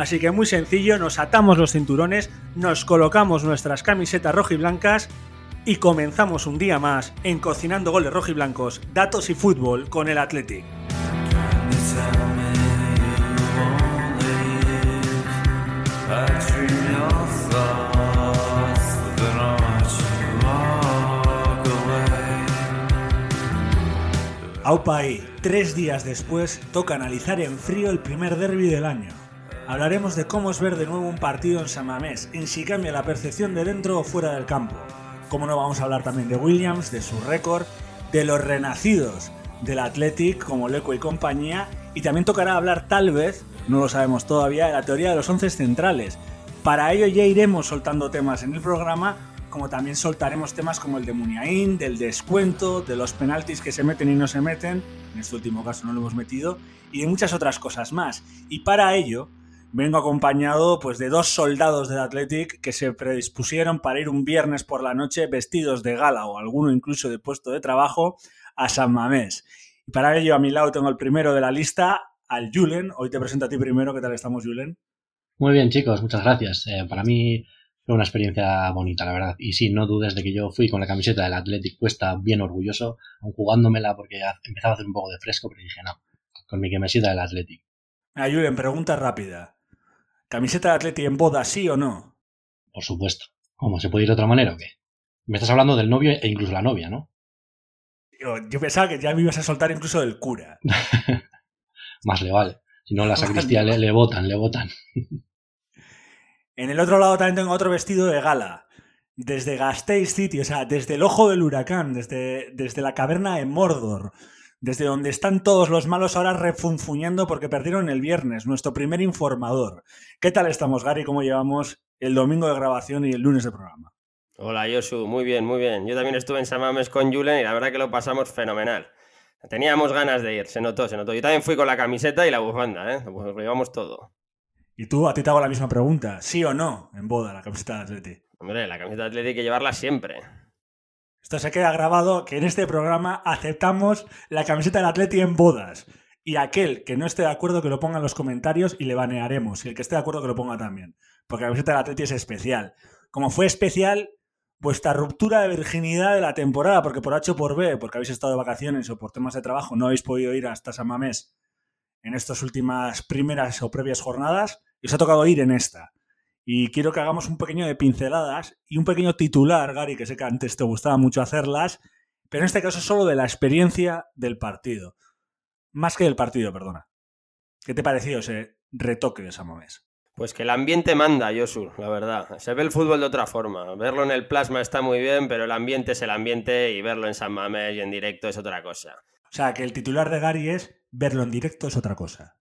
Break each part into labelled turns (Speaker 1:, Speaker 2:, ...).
Speaker 1: Así que muy sencillo, nos atamos los cinturones, nos colocamos nuestras camisetas rojiblancas y comenzamos un día más en Cocinando Goles Rojiblancos, Datos y Fútbol con el Athletic. Aupai, tres días después toca analizar en frío el primer derby del año. Hablaremos de cómo es ver de nuevo un partido en San Mamés, en si cambia la percepción de dentro o fuera del campo. Cómo no vamos a hablar también de Williams, de su récord, de los renacidos del Athletic como Leco y compañía, y también tocará hablar tal vez, no lo sabemos todavía, de la teoría de los once centrales. Para ello ya iremos soltando temas en el programa, como también soltaremos temas como el de Muniain, del descuento, de los penaltis que se meten y no se meten, en este último caso no lo hemos metido, y de muchas otras cosas más. Y para ello vengo acompañado pues de dos soldados del Athletic que se predispusieron para ir un viernes por la noche vestidos de gala o alguno incluso de puesto de trabajo a San Mamés. Y para ello a mi lado tengo el primero de la lista, al Julen. Hoy te presento a ti primero. ¿Qué tal estamos, Julen?
Speaker 2: Muy bien, chicos, muchas gracias. Eh, para mí fue una experiencia bonita, la verdad. Y sí, no dudes de que yo fui con la camiseta del Athletic puesta bien orgulloso, aun jugándomela porque empezaba a hacer un poco de fresco, pero dije, no, con mi camiseta del Athletic.
Speaker 1: Ah, Julen, pregunta rápida. ¿Camiseta de Athletic en boda, sí o no?
Speaker 2: Por supuesto. ¿Cómo? ¿Se puede ir de otra manera o qué? Me estás hablando del novio e incluso la novia, ¿no?
Speaker 1: Yo, yo pensaba que ya me ibas a soltar incluso del cura.
Speaker 2: Más le vale. Si no, la sacristía le, le botan, le botan.
Speaker 1: En el otro lado también tengo otro vestido de gala. Desde Gasteiz City, o sea, desde el ojo del huracán, desde, desde la caverna de Mordor, desde donde están todos los malos ahora refunfuñando porque perdieron el viernes, nuestro primer informador. ¿Qué tal estamos, Gary? ¿Cómo llevamos el domingo de grabación y el lunes de programa?
Speaker 3: Hola, Josu, muy bien, muy bien. Yo también estuve en San Mamés con Julen y la verdad que lo pasamos fenomenal. Teníamos ganas de ir, se notó, se notó. Yo también fui con la camiseta y la bufanda, ¿eh? Pues lo llevamos todo.
Speaker 1: Y tú, a ti te hago la misma pregunta. ¿Sí o no en boda la camiseta de Atleti?
Speaker 3: Hombre, la camiseta de Atleti hay que llevarla siempre.
Speaker 1: Esto se queda grabado que en este programa aceptamos la camiseta del Atleti en bodas. Y aquel que no esté de acuerdo que lo ponga en los comentarios y le banearemos. Y el que esté de acuerdo que lo ponga también. Porque la camiseta del Atleti es especial. Como fue especial vuestra ruptura de virginidad de la temporada, porque por H o por B, porque habéis estado de vacaciones o por temas de trabajo, no habéis podido ir hasta San Mamés en estas últimas primeras o previas jornadas, y os ha tocado ir en esta. Y quiero que hagamos un pequeño de pinceladas y un pequeño titular, Gary, que sé que antes te gustaba mucho hacerlas, pero en este caso solo de la experiencia del partido. Más que del partido, perdona. ¿Qué te pareció ese retoque de San Mamés?
Speaker 3: Pues que el ambiente manda, Josu, la verdad. Se ve el fútbol de otra forma. Verlo en el plasma está muy bien, pero el ambiente es el ambiente y verlo en San Mamés y en directo es otra cosa.
Speaker 1: O sea, que el titular de Gary es verlo en directo es otra cosa.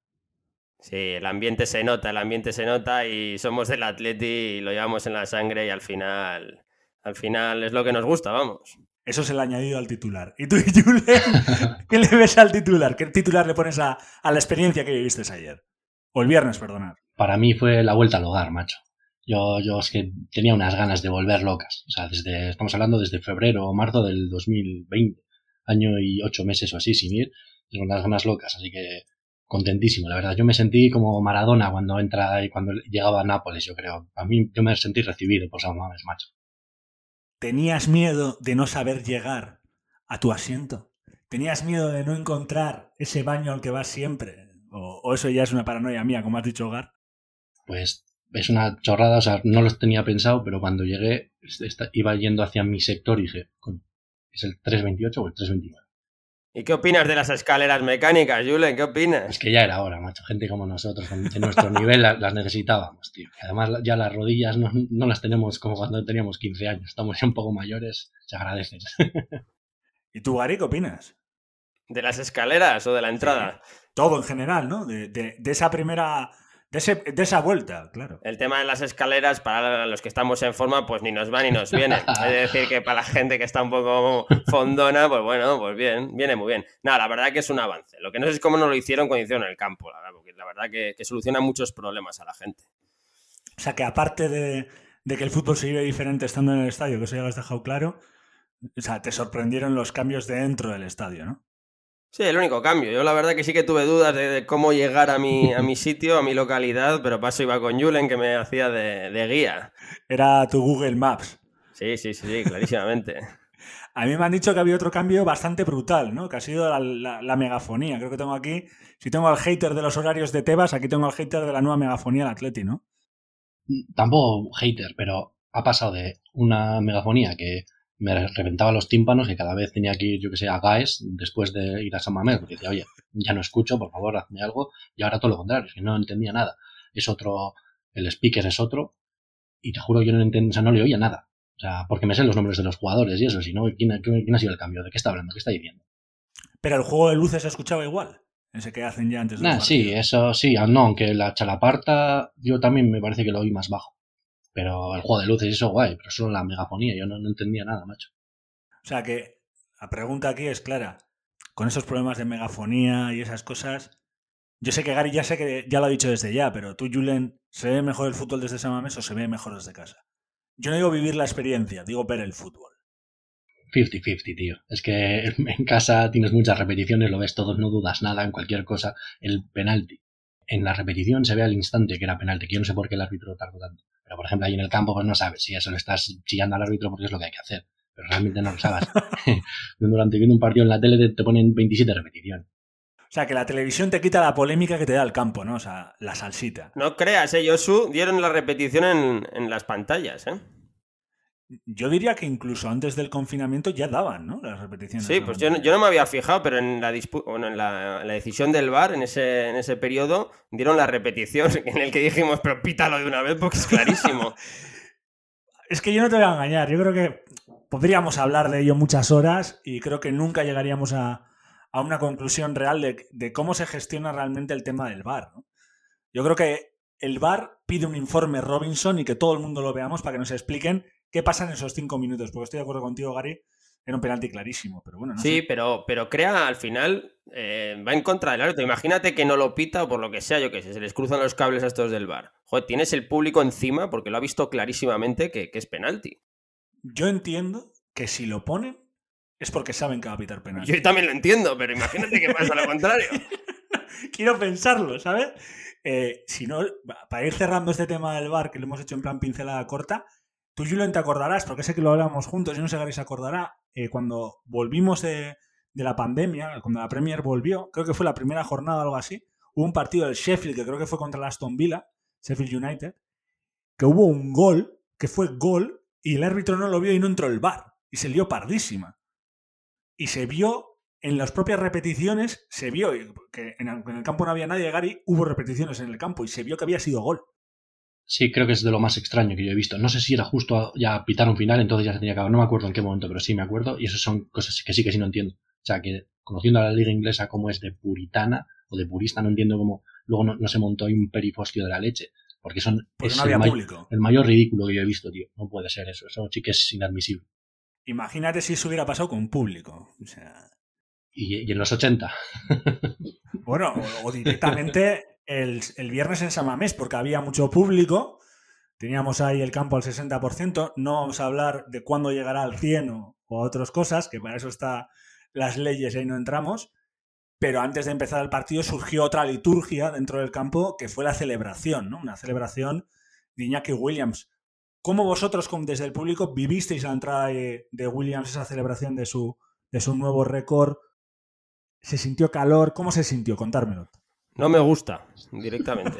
Speaker 3: Sí, el ambiente se nota, el ambiente se nota y somos del Atleti y lo llevamos en la sangre y al final, al final es lo que nos gusta, vamos.
Speaker 1: Eso es el añadido al titular. ¿Y tú, Julen, qué le ves al titular? ¿Qué titular le pones a, a la experiencia que viviste ayer? O el viernes, perdonad.
Speaker 2: Para mí fue la vuelta al hogar, macho. Yo, yo es que tenía unas ganas de volver locas. O sea, desde, estamos hablando desde febrero o marzo del 2020, año y ocho meses o así sin ir, tengo unas ganas locas, así que contentísimo, la verdad. Yo me sentí como Maradona cuando entra y cuando llegaba a Nápoles, yo creo. A mí yo me sentí recibido por San Mamés, macho.
Speaker 1: ¿Tenías miedo de no saber llegar a tu asiento? ¿Tenías miedo de no encontrar ese baño al que vas siempre? ¿O, o eso ya es una paranoia mía, como has dicho, Hogar?
Speaker 2: Pues es una chorrada, o sea, no lo tenía pensado, pero cuando llegué iba yendo hacia mi sector y dije, ¿es el 328 o el 329?
Speaker 3: ¿Y qué opinas de las escaleras mecánicas, Julen? ¿Qué opinas?
Speaker 2: Es que ya era hora, macho. Gente como nosotros, de nuestro nivel, las, necesitábamos, tío. Además, ya las rodillas no, no, las tenemos como cuando teníamos 15 años. Estamos ya un poco mayores, se agradecen.
Speaker 1: ¿Y tú, Gary, qué opinas?
Speaker 3: ¿De las escaleras o de la entrada?
Speaker 1: Todo en general, ¿no? de, de esa primera de, esa vuelta, claro.
Speaker 3: El tema de las escaleras, para los que estamos en forma, pues ni nos va ni nos viene. es decir, que para la gente que está un poco fondona, pues bueno, pues bien, viene muy bien. Nada, la verdad que es un avance. Lo que no sé es cómo no lo hicieron cuando hicieron el campo, la verdad, porque la verdad que, soluciona muchos problemas a la gente.
Speaker 1: O sea, que aparte de, de que el fútbol se vive diferente estando en el estadio, que eso ya lo has dejado claro, o sea, te sorprendieron los cambios dentro del estadio, ¿no?
Speaker 3: Sí, el único cambio. Yo la verdad que sí que tuve dudas de, cómo llegar a mi, a mi sitio, a mi localidad, pero paso iba con Julen que me hacía de, guía.
Speaker 1: Era tu Google Maps.
Speaker 3: Sí, sí, sí, clarísimamente.
Speaker 1: a mí me han dicho que había otro cambio bastante brutal, ¿no? Que ha sido la, megafonía. Creo que tengo aquí, si tengo al hater de los horarios de Tebas, aquí tengo al hater de la nueva megafonía del Atleti, ¿no?
Speaker 2: Tampoco hater, pero ha pasado de una megafonía que me reventaba los tímpanos que cada vez tenía que ir, yo que sé, a GAES después de ir a San Mamés, porque decía, oye, ya no escucho, por favor, hazme algo, y ahora todo lo contrario, es que no entendía nada. Es otro, el speaker es otro, y te juro que yo no entendía, o sea, no le oía nada. O sea, porque me sé los nombres de los jugadores y eso, si no, ¿quién, ha sido el cambio? ¿De qué está hablando? ¿Qué está diciendo?
Speaker 1: Pero el juego de luces se escuchaba igual. Ese que hacen ya antes de
Speaker 2: nah, Sí, eso sí, no, aunque la chalaparta yo también me parece que lo oí más bajo. Pero el juego de luces y eso guay, pero solo la megafonía, yo no, entendía nada, macho.
Speaker 1: O sea que la pregunta aquí es clara. Con esos problemas de megafonía y esas cosas, yo sé que Gary ya sé que ya lo ha dicho desde ya, pero tú, Julen, ¿se ve mejor el fútbol desde Samames o se ve mejor desde casa? Yo no digo vivir la experiencia, digo ver el fútbol.
Speaker 2: 50-50, tío. Es que en casa tienes muchas repeticiones, lo ves todo, no dudas nada en cualquier cosa. El penalti. En la repetición se ve al instante que era penalti, que yo no sé por qué el árbitro tardó tanto. Pero, por ejemplo, ahí en el campo, pues no sabes si eso le estás chillando al árbitro porque es lo que hay que hacer. Pero realmente no lo sabes. Durante viendo un partido en la tele te, ponen 27 repeticiones.
Speaker 1: O sea, que la televisión te quita la polémica que te da el campo, ¿no? O sea, la salsita.
Speaker 3: No creas, ¿eh? Yosu dieron la repetición en, en las pantallas, ¿eh?
Speaker 1: Yo diría que incluso antes del confinamiento ya daban, ¿no? Las repeticiones.
Speaker 3: Sí, pues yo no, me había fijado, pero en la, en la, decisión del VAR, en ese, en ese periodo, dieron la repetición en el que dijimos, pero pítalo de una vez porque es clarísimo.
Speaker 1: es que yo no te voy a engañar, yo creo que podríamos hablar de ello muchas horas y creo que nunca llegaríamos a, una conclusión real de, de, cómo se gestiona realmente el tema del VAR. ¿no? Yo creo que el VAR pide un informe Robinson y que todo el mundo lo veamos para que nos expliquen qué pasa en esos cinco minutos. Porque estoy de acuerdo contigo, Gary. Era un penalti clarísimo, pero bueno.
Speaker 3: sí, pero, pero crea al final, eh, va en contra del árbitro. Imagínate que no lo pita o por lo que sea, yo que sé, se les cruzan los cables a estos del bar. Joder, tienes el público encima porque lo ha visto clarísimamente que, es penalti.
Speaker 1: Yo entiendo que si lo ponen es porque saben que va a pitar penalti.
Speaker 3: Yo también lo entiendo, pero imagínate que pasa lo contrario.
Speaker 1: Quiero pensarlo, ¿sabes? Eh, si no, para ir cerrando este tema del bar, que lo hemos hecho en plan pincelada corta, Tú, Julian, te acordarás, porque sé que lo hablamos juntos, yo no sé si se acordará, eh, cuando volvimos de, la pandemia, cuando la Premier volvió, creo que fue la primera jornada o algo así, hubo un partido del Sheffield, que creo que fue contra el Aston Villa, Sheffield United, que hubo un gol, que fue gol, y el árbitro no lo vio y no entró el bar, y se lió pardísima. Y se vio en las propias repeticiones, se vio que en el campo no había nadie, Gary, hubo repeticiones en el campo y se vio que había sido gol.
Speaker 2: Sí, creo que es de lo más extraño que yo he visto. No sé si era justo ya pitar un final, entonces ya se tenía que acabar. No me acuerdo en qué momento, pero sí me acuerdo. Y eso son cosas que sí que sí no entiendo. O sea, que conociendo a la liga inglesa como es de puritana o de purista, no entiendo cómo luego no, se montó ahí un perifosquio de la leche. Porque son
Speaker 1: es el,
Speaker 2: el, mayor ridículo que yo he visto, tío. No puede ser eso. Eso sí que es inadmisible.
Speaker 1: Imagínate si eso hubiera pasado con público. O sea...
Speaker 2: y, en los 80.
Speaker 1: bueno, o directamente el, viernes en Samamés, porque había mucho público, teníamos ahí el campo al 60%, no vamos a hablar de cuándo llegará al 100 o, otras cosas, que para eso están las leyes y ahí no entramos, pero antes de empezar el partido surgió otra liturgia dentro del campo que fue la celebración, ¿no? Una celebración de Iñaki Williams. ¿Cómo vosotros desde el público vivisteis la entrada de, Williams, esa celebración de su, de su nuevo récord? ¿Se sintió calor? ¿Cómo se sintió? Contármelo.
Speaker 3: No me gusta, directamente.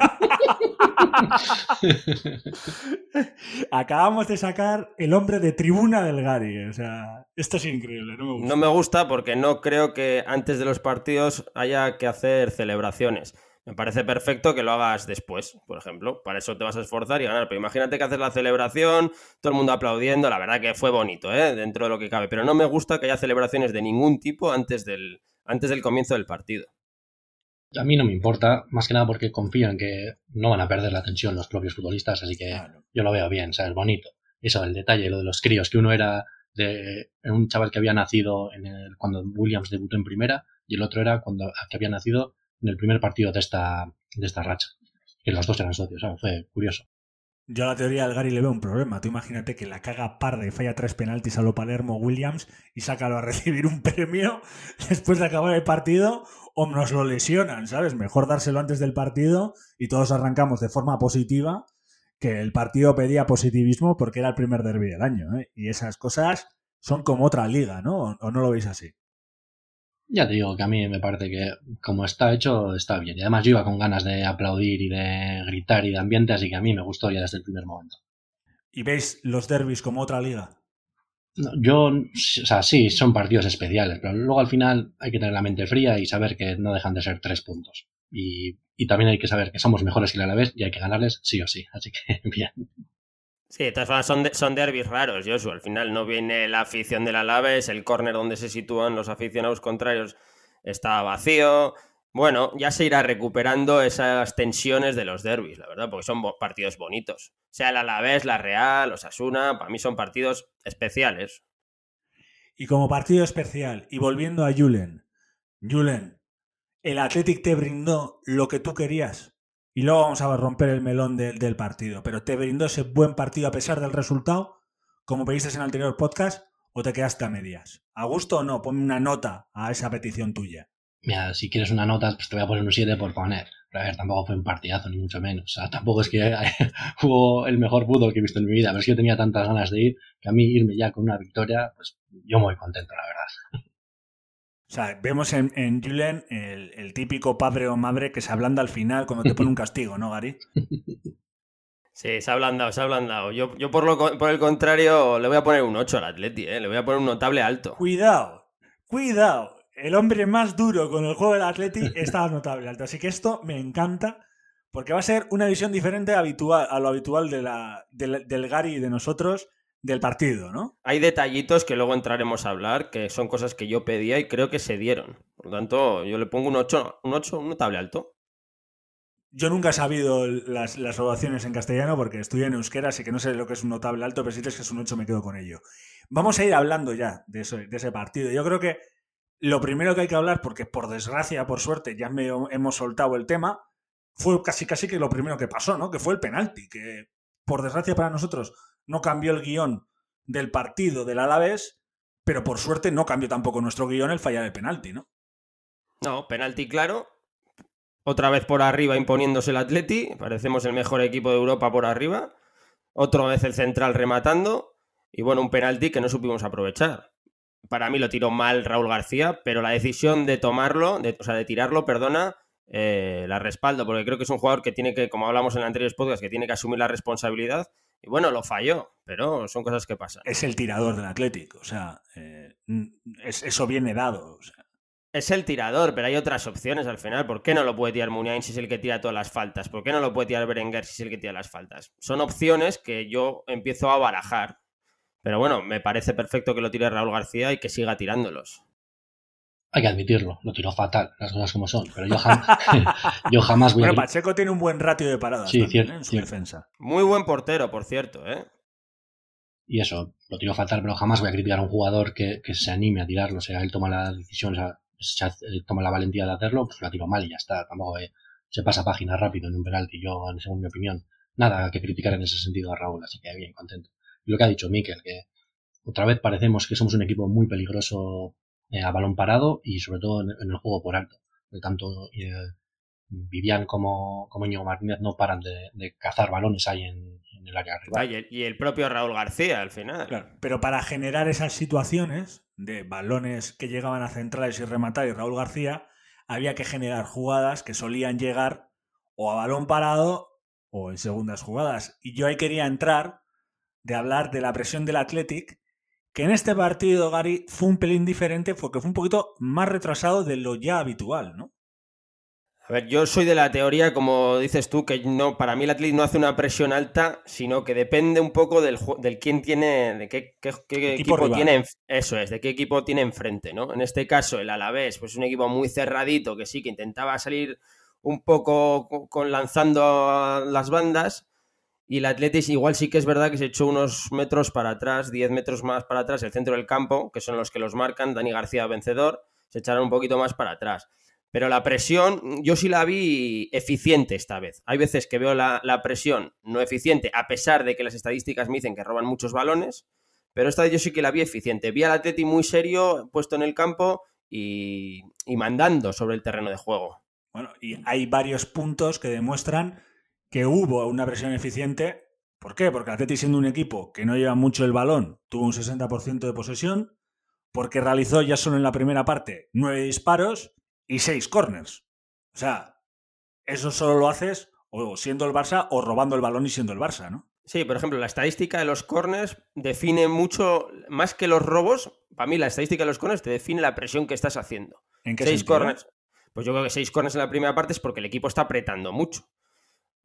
Speaker 1: Acabamos de sacar el hombre de tribuna del Gary. O sea, esto es increíble. No me gusta.
Speaker 3: No me gusta porque no creo que antes de los partidos haya que hacer celebraciones. Me parece perfecto que lo hagas después, por ejemplo. Para eso te vas a esforzar y ganar. Pero imagínate que haces la celebración, todo el mundo aplaudiendo. La verdad que fue bonito, ¿eh? dentro de lo que cabe. Pero no me gusta que haya celebraciones de ningún tipo antes del, antes del comienzo del partido.
Speaker 2: A mí no me importa, más que nada porque confío en que no van a perder la atención los propios futbolistas, así que
Speaker 1: Claro.
Speaker 2: yo lo veo bien, ¿sabes? Bonito. Eso, el detalle, lo de los críos, que uno era de un chaval que había nacido en el, cuando Williams debutó en primera y el otro era cuando que había nacido en el primer partido de esta, de esta racha. Que los dos eran socios, ¿sabes? Fue curioso.
Speaker 1: Yo a la teoría del Gary le veo un problema. Tú imagínate que la caga parda y falla tres penaltis a lo Palermo Williams y sácalo a recibir un premio después de acabar el partido o nos lo lesionan, ¿sabes? Mejor dárselo antes del partido y todos arrancamos de forma positiva que el partido pedía positivismo porque era el primer derby del año, ¿eh? Y esas cosas son como otra liga, ¿no? ¿O- ¿O no lo veis así?
Speaker 2: Ya te digo que a mí me parece que como está hecho, está bien. Y además yo iba con ganas de aplaudir y de gritar y de ambiente, así que a mí me gustó ya desde el primer momento.
Speaker 1: ¿Y veis los derbis como otra liga?
Speaker 2: No, Yo, o sea, sí, son partidos especiales, pero luego al final hay que tener la mente fría y saber que no dejan de ser tres puntos. Y, y también hay que saber que somos mejores que el Alavés y hay que ganarles sí o sí. Así que, bien.
Speaker 3: Sí, de todas formas son, son derbis raros, Joshua. Al final no viene la afición del Alaves, el córner donde se sitúan los aficionados contrarios está vacío. Bueno, ya se irá recuperando esas tensiones de los derbis, la verdad, porque son partidos bonitos. Sea el Alavés, la Real, los Asuna, para mí son partidos especiales.
Speaker 1: Y como partido especial, y volviendo a Julen, Julen, el Athletic te brindó lo que tú querías. Y luego vamos a romper el melón de- del partido. Pero te brindó ese buen partido a pesar del resultado, como pediste en el anterior podcast, o te quedaste a medias. ¿A gusto o no? Ponme una nota a esa petición tuya.
Speaker 2: Mira, si quieres una nota, pues te voy a poner un 7 por poner. Pero a ver, tampoco fue un partidazo, ni mucho menos. O sea, tampoco es que hubo el mejor fútbol que he visto en mi vida. Pero es que yo tenía tantas ganas de ir que a mí irme ya con una victoria, pues yo muy contento, la verdad.
Speaker 1: O sea, vemos en, en Julen el, el típico padre o madre que se ablanda al final cuando te pone un castigo, ¿no, Gary?
Speaker 3: Sí, se ha ablandado, se ha ablandado. Yo, yo por, lo, por el contrario, le voy a poner un 8 al Atleti, ¿eh? le voy a poner un notable alto.
Speaker 1: Cuidado, cuidado. El hombre más duro con el juego del Atleti está notable alto. Así que esto me encanta porque va a ser una visión diferente habitual, a lo habitual de la, del, del Gary y de nosotros del partido, ¿no?
Speaker 3: Hay detallitos que luego entraremos a hablar, que son cosas que yo pedía y creo que se dieron. Por lo tanto, yo le pongo un 8, un 8, un notable alto.
Speaker 1: Yo nunca he sabido las, las evaluaciones en castellano porque estudié en euskera, así que no sé lo que es un notable alto, pero si dices que es un 8 me quedo con ello. Vamos a ir hablando ya de, eso, de ese partido. Yo creo que lo primero que hay que hablar, porque por desgracia, por suerte, ya me, hemos soltado el tema, fue casi casi que lo primero que pasó, ¿no? Que fue el penalti, que por desgracia para nosotros no cambió el guion del partido del Alavés, pero por suerte no cambió tampoco nuestro guion el fallar el penalti, ¿no?
Speaker 3: No, penalti claro. Otra vez por arriba imponiéndose el Atleti. Parecemos el mejor equipo de Europa por arriba. Otra vez el central rematando. Y bueno, un penalti que no supimos aprovechar. Para mí lo tiró mal Raúl García, pero la decisión de tomarlo, de, o sea, de tirarlo, perdona, eh, la respaldo, porque creo que es un jugador que tiene que, como hablamos en anteriores podcasts, que tiene que asumir la responsabilidad. Y bueno, lo falló, pero son cosas que pasan.
Speaker 1: Es el tirador del Atlético, o sea, eh, es, eso viene dado. O sea.
Speaker 3: Es el tirador, pero hay otras opciones al final. ¿Por qué no lo puede tirar Muniain si es el que tira todas las faltas? ¿Por qué no lo puede tirar Berenguer si es el que tira las faltas? Son opciones que yo empiezo a barajar. Pero bueno, me parece perfecto que lo tire Raúl García y que siga tirándolos.
Speaker 2: Hay que admitirlo, lo tiró fatal, las cosas como son. Pero yo, jam yo jamás voy
Speaker 1: bueno,
Speaker 2: a.
Speaker 1: Pacheco tiene un buen ratio de paradas
Speaker 2: Sí,
Speaker 1: también,
Speaker 2: cierto,
Speaker 1: ¿eh? en su
Speaker 2: cierto.
Speaker 1: defensa.
Speaker 3: Muy buen portero, por cierto, ¿eh?
Speaker 2: Y eso, lo tiró fatal, pero jamás voy a criticar a un jugador que, que se anime a tirarlo. O sea, él toma la decisión, o sea, se hace- él toma la valentía de hacerlo, pues la tiró mal y ya está. Tampoco eh, se pasa página rápido en un penalti, yo, según mi opinión. Nada que criticar en ese sentido a Raúl, así que bien, contento. Y lo que ha dicho Mikel, que otra vez parecemos que somos un equipo muy peligroso eh, a balón parado y sobre todo en, en el juego por alto. De tanto eh, Vivian como, como Íñigo Martínez no paran de, de cazar balones ahí en, en el área.
Speaker 3: Ah, y, el, y el propio Raúl García al final.
Speaker 1: Claro, pero para generar esas situaciones de balones que llegaban a centrales y rematar y Raúl García, había que generar jugadas que solían llegar o a balón parado o en segundas jugadas. Y yo ahí quería entrar de hablar de la presión del Athletic, que en este partido, Gary, fue un pelín diferente porque fue un poquito más retrasado de lo ya habitual, ¿no?
Speaker 3: A ver, yo soy de la teoría, como dices tú, que no, para mí el Athletic no hace una presión alta, sino que depende un poco del, del quién tiene, de qué, equipo, tiene, eso es, de qué equipo tiene enfrente, ¿no? En este caso, el Alavés, pues es un equipo muy cerradito, que sí, que intentaba salir un poco con, lanzando las bandas, y el Athletic igual sí que es verdad que se echó unos metros para atrás, 10 metros más para atrás, el centro del campo, que son los que los marcan, Dani García vencedor, se echaron un poquito más para atrás. Pero la presión, yo sí la vi eficiente esta vez. Hay veces que veo la, presión no eficiente, a pesar de que las estadísticas me dicen que roban muchos balones, pero esta vez yo sí que la vi eficiente. Vi al Atleti muy serio, puesto en el campo y, mandando sobre el terreno de juego.
Speaker 1: Bueno, y hay varios puntos que demuestran que hubo una presión eficiente. ¿Por qué? Porque Atleti siendo un equipo que no lleva mucho el balón, tuvo un 60% de posesión, porque realizó ya solo en la primera parte nueve disparos y seis corners. O sea, eso solo lo haces o siendo el Barça o robando el balón y siendo el Barça, ¿no?
Speaker 3: Sí, por ejemplo, la estadística de los corners define mucho, más que los robos, para mí la estadística de los corners te define la presión que estás haciendo.
Speaker 1: ¿En qué
Speaker 3: seis corners. Pues yo creo que seis corners en la primera parte es porque el equipo está apretando mucho.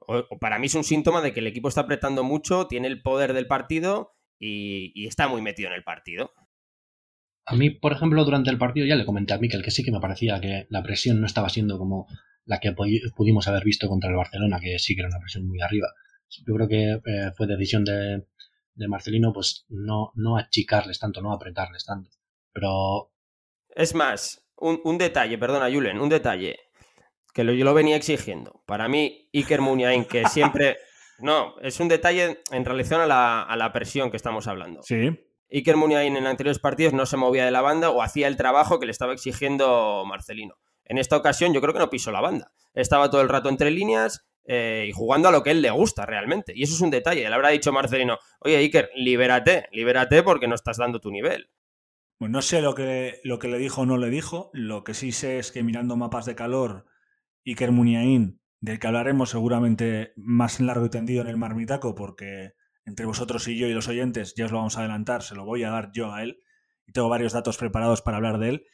Speaker 3: O, para mí es un síntoma de que el equipo está apretando mucho, tiene el poder del partido y, y está muy metido en el partido.
Speaker 2: A mí, por ejemplo, durante el partido ya le comenté a Miquel que sí que me parecía que la presión no estaba siendo como la que pudimos haber visto contra el Barcelona, que sí que era una presión muy arriba. Yo creo que eh, fue decisión de, Marcelino, pues no, no achicarles tanto, no apretarles tanto. Pero.
Speaker 3: Es más, un, detalle, perdona, Julen, un detalle que yo lo venía exigiendo. Para mí, Iker Muniain, que siempre. No, es un detalle en relación a la, a la presión que estamos hablando.
Speaker 1: Sí.
Speaker 3: Iker Muniain en anteriores partidos no se movía de la banda o hacía el trabajo que le estaba exigiendo Marcelino. En esta ocasión yo creo que no pisó la banda. Estaba todo el rato entre líneas eh, y jugando a lo que él le gusta realmente. Y eso es un detalle. Le habrá dicho Marcelino, oye Iker, libérate, libérate porque no estás dando tu nivel.
Speaker 1: Pues no sé lo que, lo que le dijo o no le dijo. Lo que sí sé es que mirando mapas de calor, Iker Muniain, del que hablaremos seguramente más largo y tendido en el marmitaco, porque entre vosotros y yo y los oyentes, ya os lo vamos a adelantar, se lo voy a dar yo a él, y tengo varios datos preparados para hablar de él,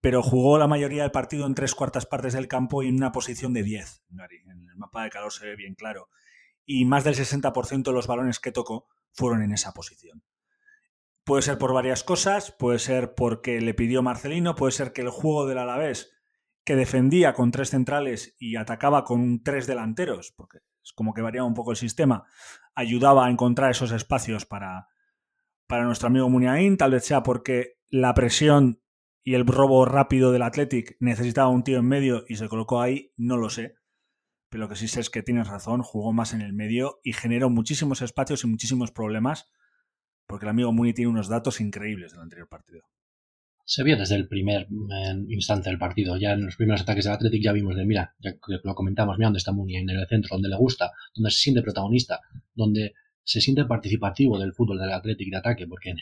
Speaker 1: pero jugó la mayoría del partido en tres cuartas partes del campo y en una posición de 10, en el mapa de calor se ve bien claro, y más del 60% de los balones que tocó fueron en esa posición. Puede ser por varias cosas, puede ser porque le pidió Marcelino, puede ser que el juego del Alavés, que defendía con tres centrales y atacaba con tres delanteros, porque es como que variaba un poco el sistema, ayudaba a encontrar esos espacios para, para nuestro amigo Muniain, tal vez sea porque la presión y el robo rápido del Athletic necesitaba un tío en medio y se colocó ahí, no lo sé. Pero lo que sí sé es que tienes razón, jugó más en el medio y generó muchísimos espacios y muchísimos problemas, porque el amigo Muni tiene unos datos increíbles del anterior partido.
Speaker 2: Se vio desde el primer instante del partido. Ya en los primeros ataques del Athletic ya vimos de, mira, ya lo comentamos, mira dónde está Muni, en el centro, donde le gusta, donde se siente protagonista, donde se siente participativo del fútbol del Athletic de ataque, porque en,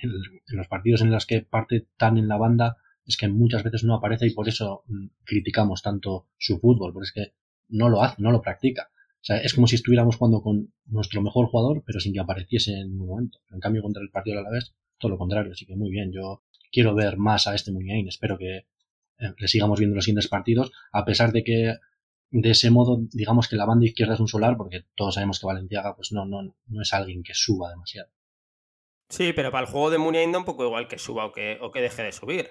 Speaker 2: los partidos en los que parte tan en la banda es que muchas veces no aparece y por eso mm, criticamos tanto su fútbol, porque es que no lo hace, no lo practica. O sea, es como si estuviéramos jugando con nuestro mejor jugador, pero sin que apareciese en un momento. En cambio, contra el partido a la vez, todo lo contrario. Así que muy bien, yo quiero ver más a este Muñain. Espero que eh, le sigamos viendo los siguientes partidos, a pesar de que de ese modo, digamos que la banda izquierda es un solar, porque todos sabemos que Valenciaga pues no, no, no es alguien que suba demasiado.
Speaker 3: Sí, pero para el juego de Muniain da un poco igual que suba o que, o que deje de subir.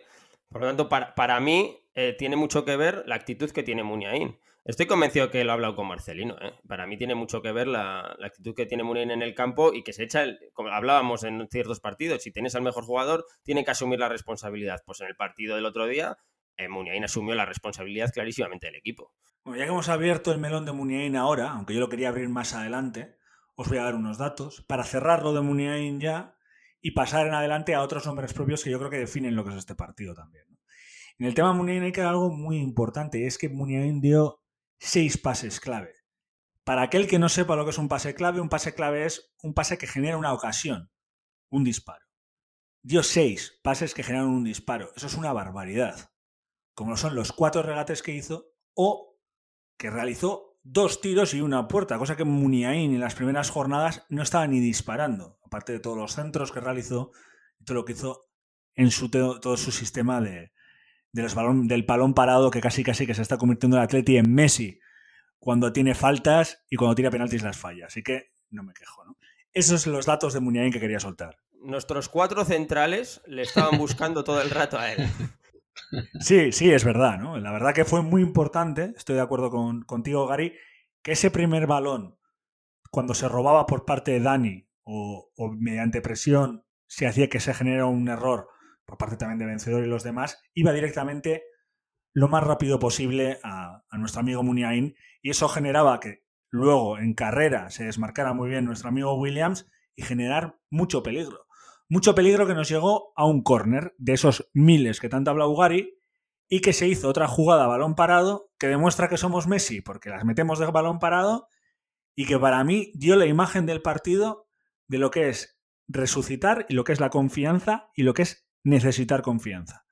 Speaker 3: Por lo tanto, para, para mí eh, tiene mucho que ver la actitud que tiene Muniain. Estoy convencido que lo ha hablado con Marcelino. ¿eh? Para mí tiene mucho que ver la, actitud que tiene Muniain en el campo y que se echa, el, como hablábamos en ciertos partidos, si tienes al mejor jugador, tiene que asumir la responsabilidad. Pues en el partido del otro día, eh, asumió la responsabilidad clarísimamente del equipo.
Speaker 1: Bueno, ya que hemos abierto el melón de Muniain ahora, aunque yo lo quería abrir más adelante, os voy a dar unos datos para cerrar lo de Muniain ya y pasar en adelante a otros nombres propios que yo creo que definen lo que es este partido también. En el tema Muniain hay que dar algo muy importante, y es que Muniain dio seis pases clave. Para aquel que no sepa lo que es un pase clave, un pase clave es un pase que genera una ocasión, un disparo. Dio seis pases que generan un disparo. Eso es una barbaridad. Como son los cuatro regates que hizo o que realizó dos tiros y una puerta, cosa que Muniain en las primeras jornadas no estaba ni disparando, aparte de todos los centros que realizó y todo lo que hizo en su todo su sistema de, los balón, del balón parado que casi casi que se está convirtiendo el Atleti en Messi cuando tiene faltas y cuando tira penaltis las falla. Así que no me quejo, ¿no? Esos son los datos de Muniain que quería soltar.
Speaker 3: Nuestros cuatro centrales le estaban buscando todo el rato a él.
Speaker 1: Sí, sí, es verdad, ¿no? La verdad que fue muy importante, estoy de acuerdo con, contigo, Gary, que ese primer balón, cuando se robaba por parte de Dani o, mediante presión se hacía que se generara un error por parte también de Vencedor y los demás, iba directamente lo más rápido posible a, nuestro amigo Muniain y eso generaba que luego en carrera se desmarcara muy bien nuestro amigo Williams y generar mucho peligro. Mucho peligro que nos llegó a un córner de esos miles que tanto habla Ugari y que se hizo otra jugada a balón parado que demuestra que somos Messi porque las metemos de balón parado y que para mí dio la imagen del partido de lo que es resucitar y lo que es la confianza y lo que es necesitar confianza.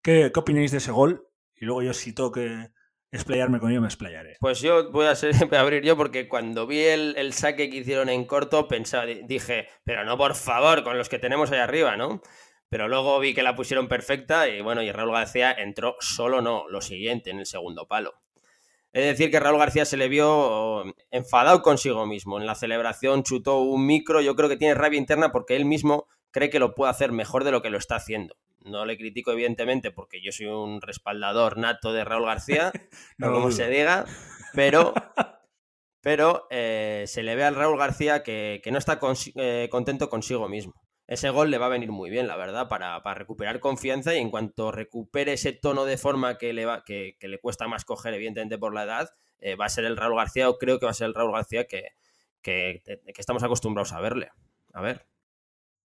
Speaker 1: ¿Qué, qué opináis de ese gol? Y luego yo cito que explayarme con ello, me explayaré.
Speaker 3: Pues yo voy a, ser, abrir yo porque cuando vi el, saque que hicieron en corto, pensaba, dije, pero no por favor, con los que tenemos ahí arriba, ¿no? Pero luego vi que la pusieron perfecta y bueno, y Raúl García entró solo no, lo siguiente, en el segundo palo. Es decir, que Raúl García se le vio enfadado consigo mismo. En la celebración chutó un micro, yo creo que tiene rabia interna porque él mismo cree que lo puede hacer mejor de lo que lo está haciendo. No le critico, evidentemente, porque yo soy un respaldador nato de Raúl García, no como se diga, pero, pero eh, se le ve al Raúl García que, no está eh, contento consigo mismo. Ese gol le va a venir muy bien, la verdad, para, recuperar confianza y en cuanto recupere ese tono de forma que le, va, que, le cuesta más coger, evidentemente, por la edad, eh, va a ser el Raúl García, o creo que va a ser el Raúl García que, que estamos acostumbrados a verle. A ver.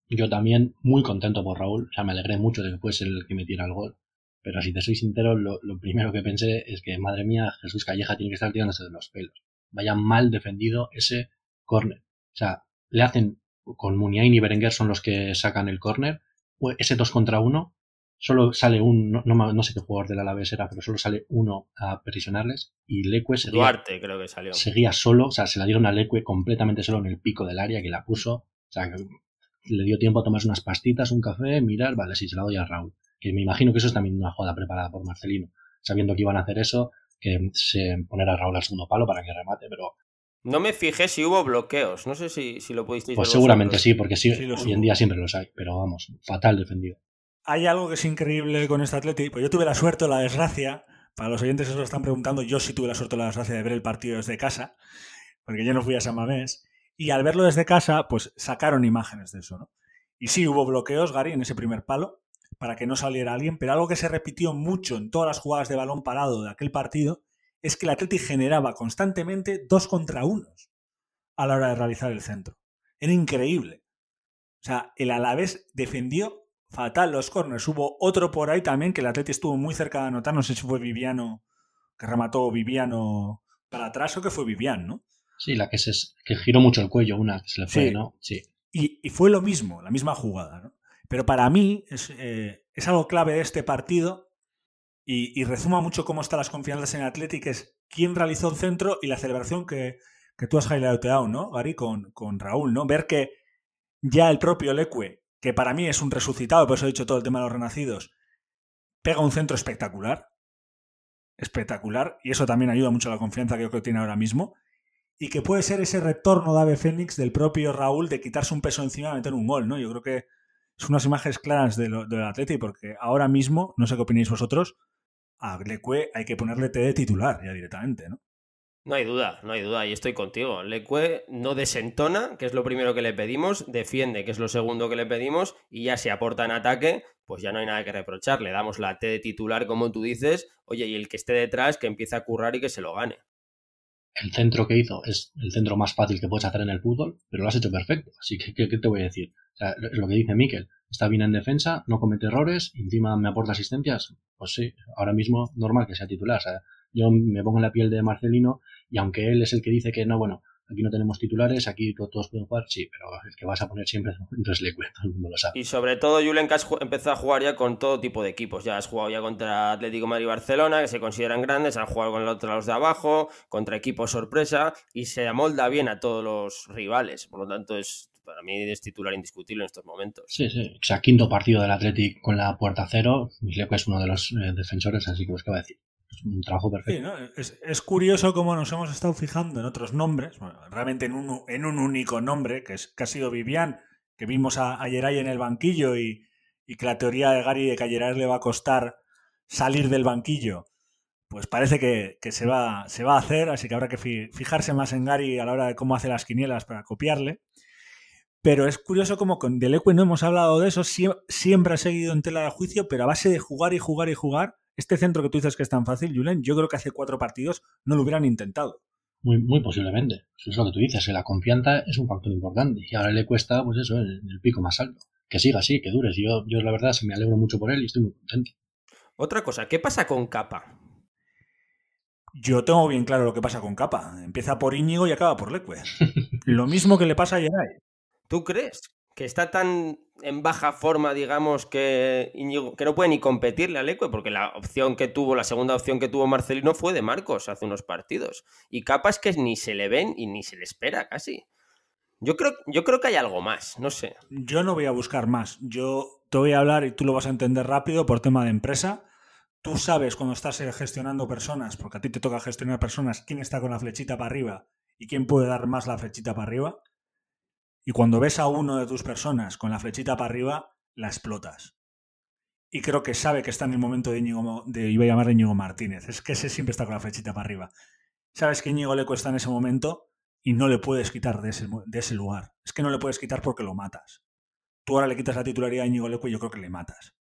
Speaker 2: Yo también muy contento por Raúl, o sea, me alegré mucho de que fuese el que metiera el gol. Pero si te soy sincero, lo, primero que pensé es que, madre mía, Jesús Calleja tiene que estar tirándose de los pelos. Vaya mal defendido ese córner. O sea, le hacen, con Muniain y Berenguer son los que sacan el córner, pues ese 2 contra 1, solo sale un, no, no, sé qué jugador del Alavés era, pero solo sale uno a prisionarles y Leque seguía,
Speaker 3: Duarte creo que salió.
Speaker 2: seguía solo, o sea, se la dieron a Leque completamente solo en el pico del área que la puso, o sea, le dio tiempo a tomarse unas pastitas, un café, mirar, vale, sí, se la doy a Raúl. Que me imagino que eso es también una jugada preparada por Marcelino. Sabiendo que iban a hacer eso, que se poner a Raúl al segundo palo para que remate, pero...
Speaker 3: No me fijé si hubo bloqueos, no sé si, si lo pudisteis
Speaker 2: Pues seguramente sí, porque sí, hoy en día siempre los hay, pero vamos, fatal defendido.
Speaker 1: Hay algo que es increíble con este Atleti, pues yo tuve la suerte o la desgracia, para los oyentes eso lo están preguntando, yo sí tuve la suerte o la desgracia de ver el partido desde casa, porque yo no fui a San Mamés, y al verlo desde casa, pues sacaron imágenes de eso, ¿no? Y sí, hubo bloqueos, Gary, en ese primer palo, para que no saliera alguien, pero algo que se repitió mucho en todas las jugadas de balón parado de aquel partido es que el Atleti generaba constantemente dos contra unos a la hora de realizar el centro. Era increíble. O sea, el Alavés defendió fatal los corners. Hubo otro por ahí también que el Atleti estuvo muy cerca de anotar. No sé si fue Viviano, que remató Viviano para atrás o que fue Vivian, ¿no?
Speaker 2: Sí, la que, se, que giró mucho el cuello, una que se le fue, ¿no? Sí.
Speaker 1: Y, fue lo mismo, la misma jugada, ¿no? Pero para mí es, eh, es algo clave de este partido y, y, resuma mucho cómo están las confianzas en Atlético, es quién realizó el centro y la celebración que, que tú has highlightado, ¿no, Gary? Con, con Raúl, ¿no? Ver que ya el propio Leque, que para mí es un resucitado, por eso he dicho todo el tema de los renacidos, pega un centro espectacular. Espectacular. Y eso también ayuda mucho a la confianza que creo que tiene ahora mismo y que puede ser ese retorno de Ave Fénix del propio Raúl de quitarse un peso encima y meter un gol, ¿no? Yo creo que son unas imágenes claras de del Atleti porque ahora mismo, no sé qué opináis vosotros, a Lecue hay que ponerle T de titular ya directamente, ¿no?
Speaker 3: No hay duda, no hay duda, y estoy contigo. Lecue no desentona, que es lo primero que le pedimos, defiende, que es lo segundo que le pedimos, y ya se aporta en ataque, pues ya no hay nada que reprochar. Le damos la T de titular, como tú dices, oye, y el que esté detrás, que empiece a currar y que se lo gane
Speaker 2: el centro que hizo es el centro más fácil que puedes hacer en el fútbol, pero lo has hecho perfecto. Así que, ¿qué, te voy a decir? Es lo que dice Miquel. Está bien en defensa, no comete errores, encima me aporta asistencias. Pues sí, ahora mismo normal que sea titular. O sea, yo me pongo en la piel de Marcelino y aunque él es el que dice que no, bueno, aquí no tenemos titulares, aquí todos pueden jugar, sí, pero el que vas a poner siempre es Leque, todo el mundo lo sabe.
Speaker 3: Y sobre todo, Julen que has empezado a jugar ya con todo tipo de equipos. Ya has jugado ya contra Atlético Madrid y Barcelona, que se consideran grandes, han jugado con los, los de abajo, contra equipos sorpresa, y se amolda bien a todos los rivales. Por lo tanto, es para mí es titular indiscutible en estos momentos.
Speaker 2: Sí, sí. O sea, quinto partido del Atlético con la puerta cero. Misleco es uno de los eh, defensores, así que os va a decir. Es un trabajo perfecto.
Speaker 1: es, curioso cómo nos hemos estado fijando en otros nombres, realmente en un, en un único nombre, que, es, que ha sido Vivian, que vimos a, a Geray en el banquillo y, y, que la teoría de Gary de que a le va a costar salir del banquillo, pues parece que, que, se, va, se va a hacer, así que habrá que fijarse más en Gary a la hora de cómo hace las quinielas para copiarle. Pero es curioso como con Deleque no hemos hablado de eso, siempre ha seguido en tela de juicio, pero a base de jugar y jugar y jugar, este centro que tú dices que es tan fácil, Julen, yo creo que hace cuatro partidos no lo hubieran intentado.
Speaker 2: Muy, muy posiblemente. Eso es lo que tú dices, que la confianza es un factor importante. Y ahora le cuesta, pues eso, el, el pico más alto. Que siga así, que dure. Yo, yo la verdad me alegro mucho por él y estoy muy contento.
Speaker 3: Otra cosa, ¿qué pasa con Capa?
Speaker 1: Yo tengo bien claro lo que pasa con Capa. Empieza por Íñigo y acaba por Leque. lo mismo que le pasa a Geray.
Speaker 3: ¿Tú crees que está tan en baja forma, digamos, que, que no puede ni competirle al Ecue? Porque la opción que tuvo, la segunda opción que tuvo Marcelino fue de Marcos hace unos partidos. Y capas que ni se le ven y ni se le espera casi. Yo creo, yo creo que hay algo más, no sé.
Speaker 1: Yo no voy a buscar más. Yo te voy a hablar y tú lo vas a entender rápido por tema de empresa. Tú sabes cuando estás eh, gestionando personas, porque a ti te toca gestionar personas, quién está con la flechita para arriba y quién puede dar más la flechita para arriba. Y cuando ves a uno de tus personas con la flechita para arriba, la explotas. Y creo que sabe que está en el momento de Íñigo, de, iba a llamar Íñigo Martínez. Es que siempre está con la flechita para arriba. Sabes que Íñigo le cuesta en ese momento y no le puedes quitar de ese, de ese lugar. Es que no le puedes quitar porque lo matas. Tú ahora le quitas la titularidad a Íñigo Leco y yo creo que le matas.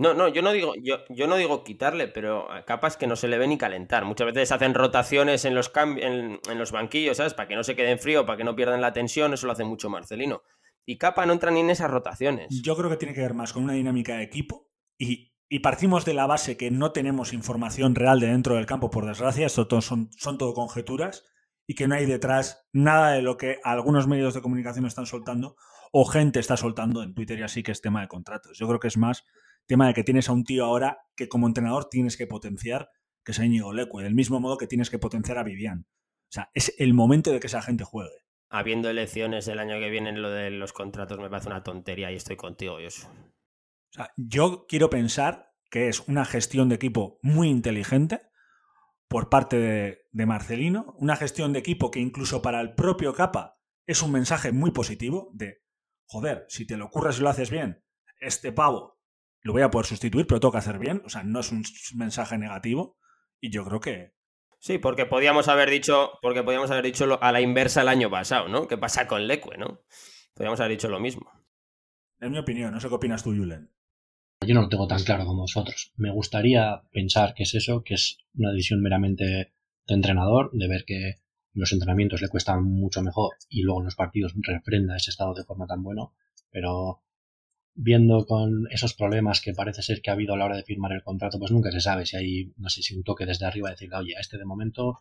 Speaker 3: No, no, yo no digo, yo, yo no digo quitarle, pero capas que no se le ve ni calentar. Muchas veces hacen rotaciones en los, en, en, los banquillos, ¿sabes? Para que no se queden frío, para que no pierdan la tensión, eso lo hace mucho Marcelino. Y Capa no entra ni en esas rotaciones.
Speaker 1: Yo creo que tiene que ver más con una dinámica de equipo y, partimos de la base que no tenemos información real de dentro del campo, por desgracia, esto son, son todo conjeturas y que no hay detrás nada de lo que algunos medios de comunicación están soltando o gente está soltando en Twitter y así que es tema de contratos. Yo creo que es más tema de que tienes a un tío ahora que como entrenador tienes que potenciar, que es Íñigo Leque, del mismo modo que tienes que potenciar a Vivian. O sea, es el momento de que esa gente juegue.
Speaker 3: Habiendo elecciones el año que viene, lo de los contratos me parece una tontería y estoy contigo,
Speaker 1: Josu. O sea, yo quiero pensar que es una gestión de equipo muy inteligente por parte de, de, Marcelino, una gestión de equipo que incluso para el propio Capa es un mensaje muy positivo de, joder, si te lo ocurres y lo haces bien, este pavo lo voy a poder sustituir, pero tengo que hacer bien. O sea, no es un mensaje negativo. Y yo creo que.
Speaker 3: Sí, porque podíamos haber dicho, porque podíamos haber dicho a la inversa el año pasado, ¿no? ¿Qué pasa con Leque, no? Podríamos haber dicho lo mismo.
Speaker 1: En mi opinión, no sé qué opinas tú, Julen.
Speaker 2: Yo no lo tengo tan claro como vosotros. Me gustaría pensar que es eso, que es una decisión meramente de entrenador, de ver que los entrenamientos le cuestan mucho mejor y luego en los partidos refrenda ese estado de forma tan bueno, pero viendo con esos problemas que parece ser que ha habido a la hora de firmar el contrato, pues nunca se sabe si hay, no sé, si un toque desde arriba de decir, oye, este de momento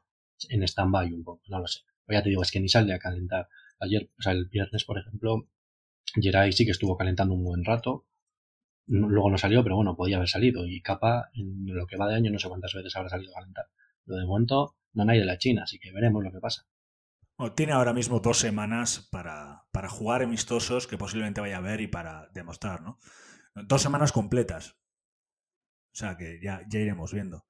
Speaker 2: en stand-by un poco, no lo sé. Pues ya te digo, es que ni sale a calentar. Ayer, o sea, el viernes, por ejemplo, Geray sí que estuvo calentando un buen rato, luego no salió, pero bueno, podía haber salido. Y Capa, en lo que va de año, no sé cuántas veces habrá salido a calentar. Lo de momento, no hay de la China, así que veremos lo que pasa
Speaker 1: tiene ahora mismo dos semanas para, para, jugar amistosos que posiblemente vaya a ver y para demostrar, ¿no? Dos semanas completas. O sea que ya, ya iremos viendo.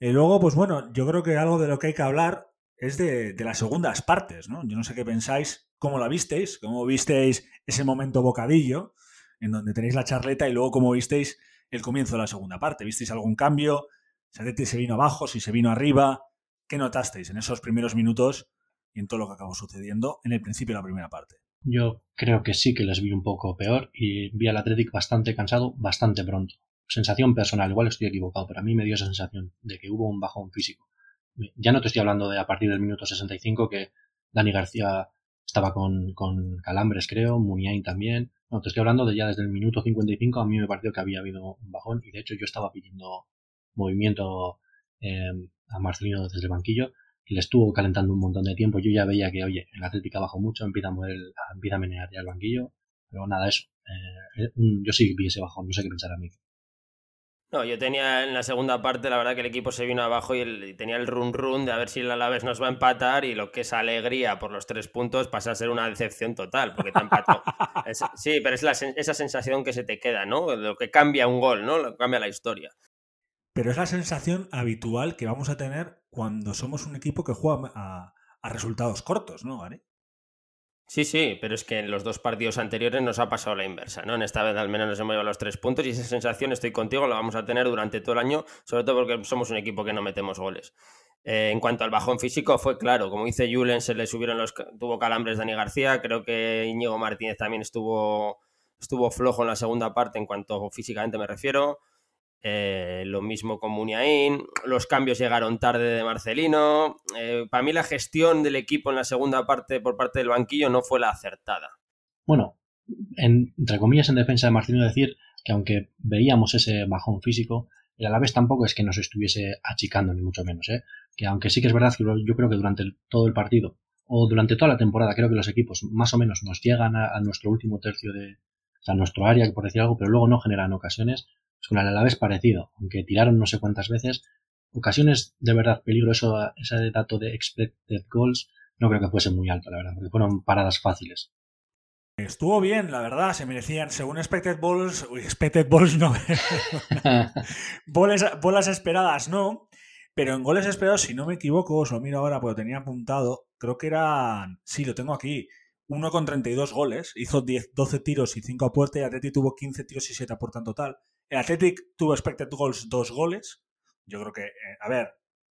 Speaker 1: Y luego, pues bueno, yo creo que algo de lo que hay que hablar es de, de, las segundas partes, ¿no? Yo no sé qué pensáis, cómo la visteis, cómo visteis ese momento bocadillo, en donde tenéis la charleta y luego cómo visteis el comienzo de la segunda parte. ¿Visteis algún cambio? ¿Si se vino abajo? ¿Si se vino arriba? ¿Qué notasteis en esos primeros minutos en todo lo que acabó sucediendo en el principio de la primera parte.
Speaker 2: Yo creo que sí que les vi un poco peor y vi al Athletic bastante cansado bastante pronto. Sensación personal, igual estoy equivocado, pero a mí me dio esa sensación de que hubo un bajón físico. Ya no te estoy hablando de a partir del minuto 65 que Dani García estaba con, con calambres, creo, Muniain también. No, te estoy hablando de ya desde el minuto 55 a mí me pareció que había habido un bajón y de hecho yo estaba pidiendo movimiento eh, a Marcelino desde el banquillo le estuvo calentando un montón de tiempo. Yo ya veía que, oye, el Atlético bajó mucho, empieza a mover, empieza a menear ya el banquillo, pero nada, eso. Eh, yo sí vi ese bajón, no sé qué pensar a mí.
Speaker 3: No, yo tenía en la segunda parte, la verdad que el equipo se vino abajo y, tenía el run run de a ver si el Alavés nos va a empatar y lo que es alegría por los tres puntos pasa a ser una decepción total, porque te empató. sí, pero es esa sensación que se te queda, ¿no? Lo que cambia un gol, ¿no? Lo que cambia la historia.
Speaker 1: Pero es la sensación habitual que vamos a tener cuando somos un equipo que juega a, resultados cortos, ¿no, Gary?
Speaker 3: Sí, sí, pero es que en los dos partidos anteriores nos ha pasado la inversa, ¿no? En esta vez al menos nos hemos llevado los tres puntos y esa sensación, estoy contigo, la vamos a tener durante todo el año, sobre todo porque somos un equipo que no metemos goles. Eh, en cuanto al bajón físico, fue claro, como dice Julen, se le subieron los, tuvo calambres Dani García, creo que Íñigo Martínez también estuvo, estuvo flojo en la segunda parte en cuanto físicamente me refiero. Eh, lo mismo con Muniain, los cambios llegaron tarde de Marcelino. Eh, para mí la gestión del equipo en la segunda parte por parte del banquillo no fue la acertada.
Speaker 2: Bueno, entre comillas en defensa de Marcelino decir que aunque veíamos ese bajón físico, el Alavés tampoco es que nos estuviese achicando ni mucho menos, ¿eh? que aunque sí que es verdad que yo creo que durante todo el partido o durante toda la temporada creo que los equipos más o menos nos llegan a, nuestro último tercio de, a nuestro área, por decir algo, pero luego no generan ocasiones con el Alavés parecido, aunque tiraron no sé cuántas veces. Ocasiones de verdad peligro, eso, ese dato de expected goals, no creo que fuese muy alto, la verdad, porque fueron paradas fáciles.
Speaker 1: Estuvo bien, la verdad, se merecían, según expected balls, uy, expected balls no, bolas, bolas esperadas no, pero en goles esperados, si no me equivoco, os lo miro ahora porque lo tenía apuntado, creo que eran, sí, lo tengo aquí, uno con 32 goles, hizo 10, 12 tiros y 5 a puerta y Atleti tuvo 15 tiros y 7 a puerta en total. El Athletic tuvo expected goals dos goles. Yo creo que, eh, a ver,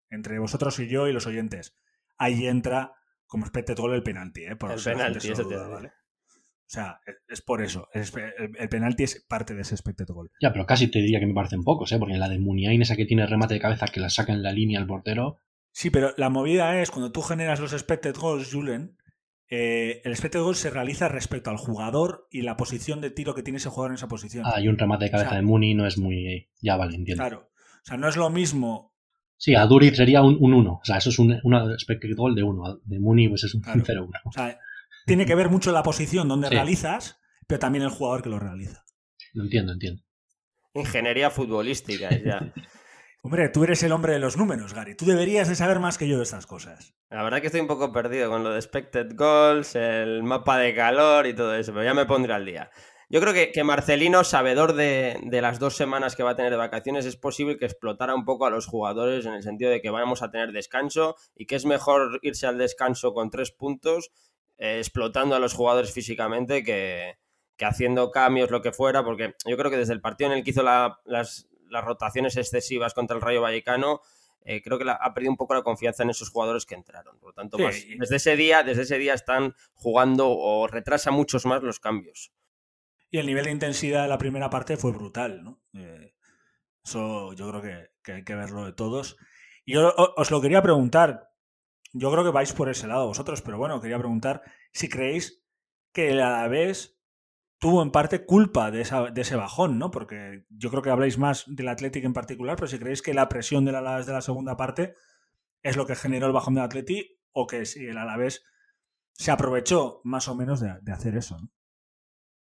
Speaker 1: entre vosotros y yo y los oyentes, ahí entra como expected goal el penalti, ¿eh?
Speaker 3: Por el penalti, eso te ¿vale?
Speaker 1: O sea, es, por eso. el, penalti es parte de ese expected goal.
Speaker 2: Ya, pero casi te diría que me parecen pocos, ¿eh? Porque la de Muniain, esa que tiene remate de cabeza que la saca en la línea el portero.
Speaker 1: Sí, pero la movida es cuando tú generas los expected goals, Julen, eh, el expected goal se realiza respecto al jugador y la posición de tiro que tiene ese jugador en esa posición.
Speaker 2: Ah, y un remate de cabeza de Muni no es muy. Ya vale, entiendo.
Speaker 1: Claro. O sea, no es lo mismo.
Speaker 2: Sí, a Duriz sería un 1. o sea, eso es un, expected goal de 1. De Muni, pues es un 0-1.
Speaker 1: O sea, tiene que ver mucho la posición donde realizas, pero también el jugador que lo realiza.
Speaker 2: Lo entiendo, entiendo.
Speaker 3: Ingeniería futbolística, ya.
Speaker 1: Hombre, tú eres el hombre de los números, Gary. Tú deberías de saber más que yo de estas cosas.
Speaker 3: La verdad que estoy un poco perdido con lo de expected goals, el mapa de calor y todo eso, pero ya me pondré al día. Yo creo que, Marcelino, sabedor de, las dos semanas que va a tener de vacaciones, es posible que explotara un poco a los jugadores en el sentido de que vamos a tener descanso y que es mejor irse al descanso con tres puntos, eh, explotando a los jugadores físicamente que, haciendo cambios, lo que fuera, porque yo creo que desde el partido en el que hizo las, las rotaciones excesivas contra el Rayo Vallecano, eh, creo que ha perdido un poco la confianza en esos jugadores que entraron. Por lo tanto, desde ese día, desde ese día están jugando o retrasa muchos más los cambios.
Speaker 1: Y el nivel de intensidad de la primera parte fue brutal, ¿no? Eh, eso yo creo que, hay que verlo de todos. Y yo os lo quería preguntar. Yo creo que vais por ese lado vosotros, pero bueno, quería preguntar si creéis que el Alavés tuvo en parte culpa de, ese bajón, ¿no? Porque yo creo que habláis más del Athletic en particular, pero si creéis que la presión del Alavés de la segunda parte es lo que generó el bajón del Athletic o que si el Alavés se aprovechó más o menos de, hacer eso, ¿no?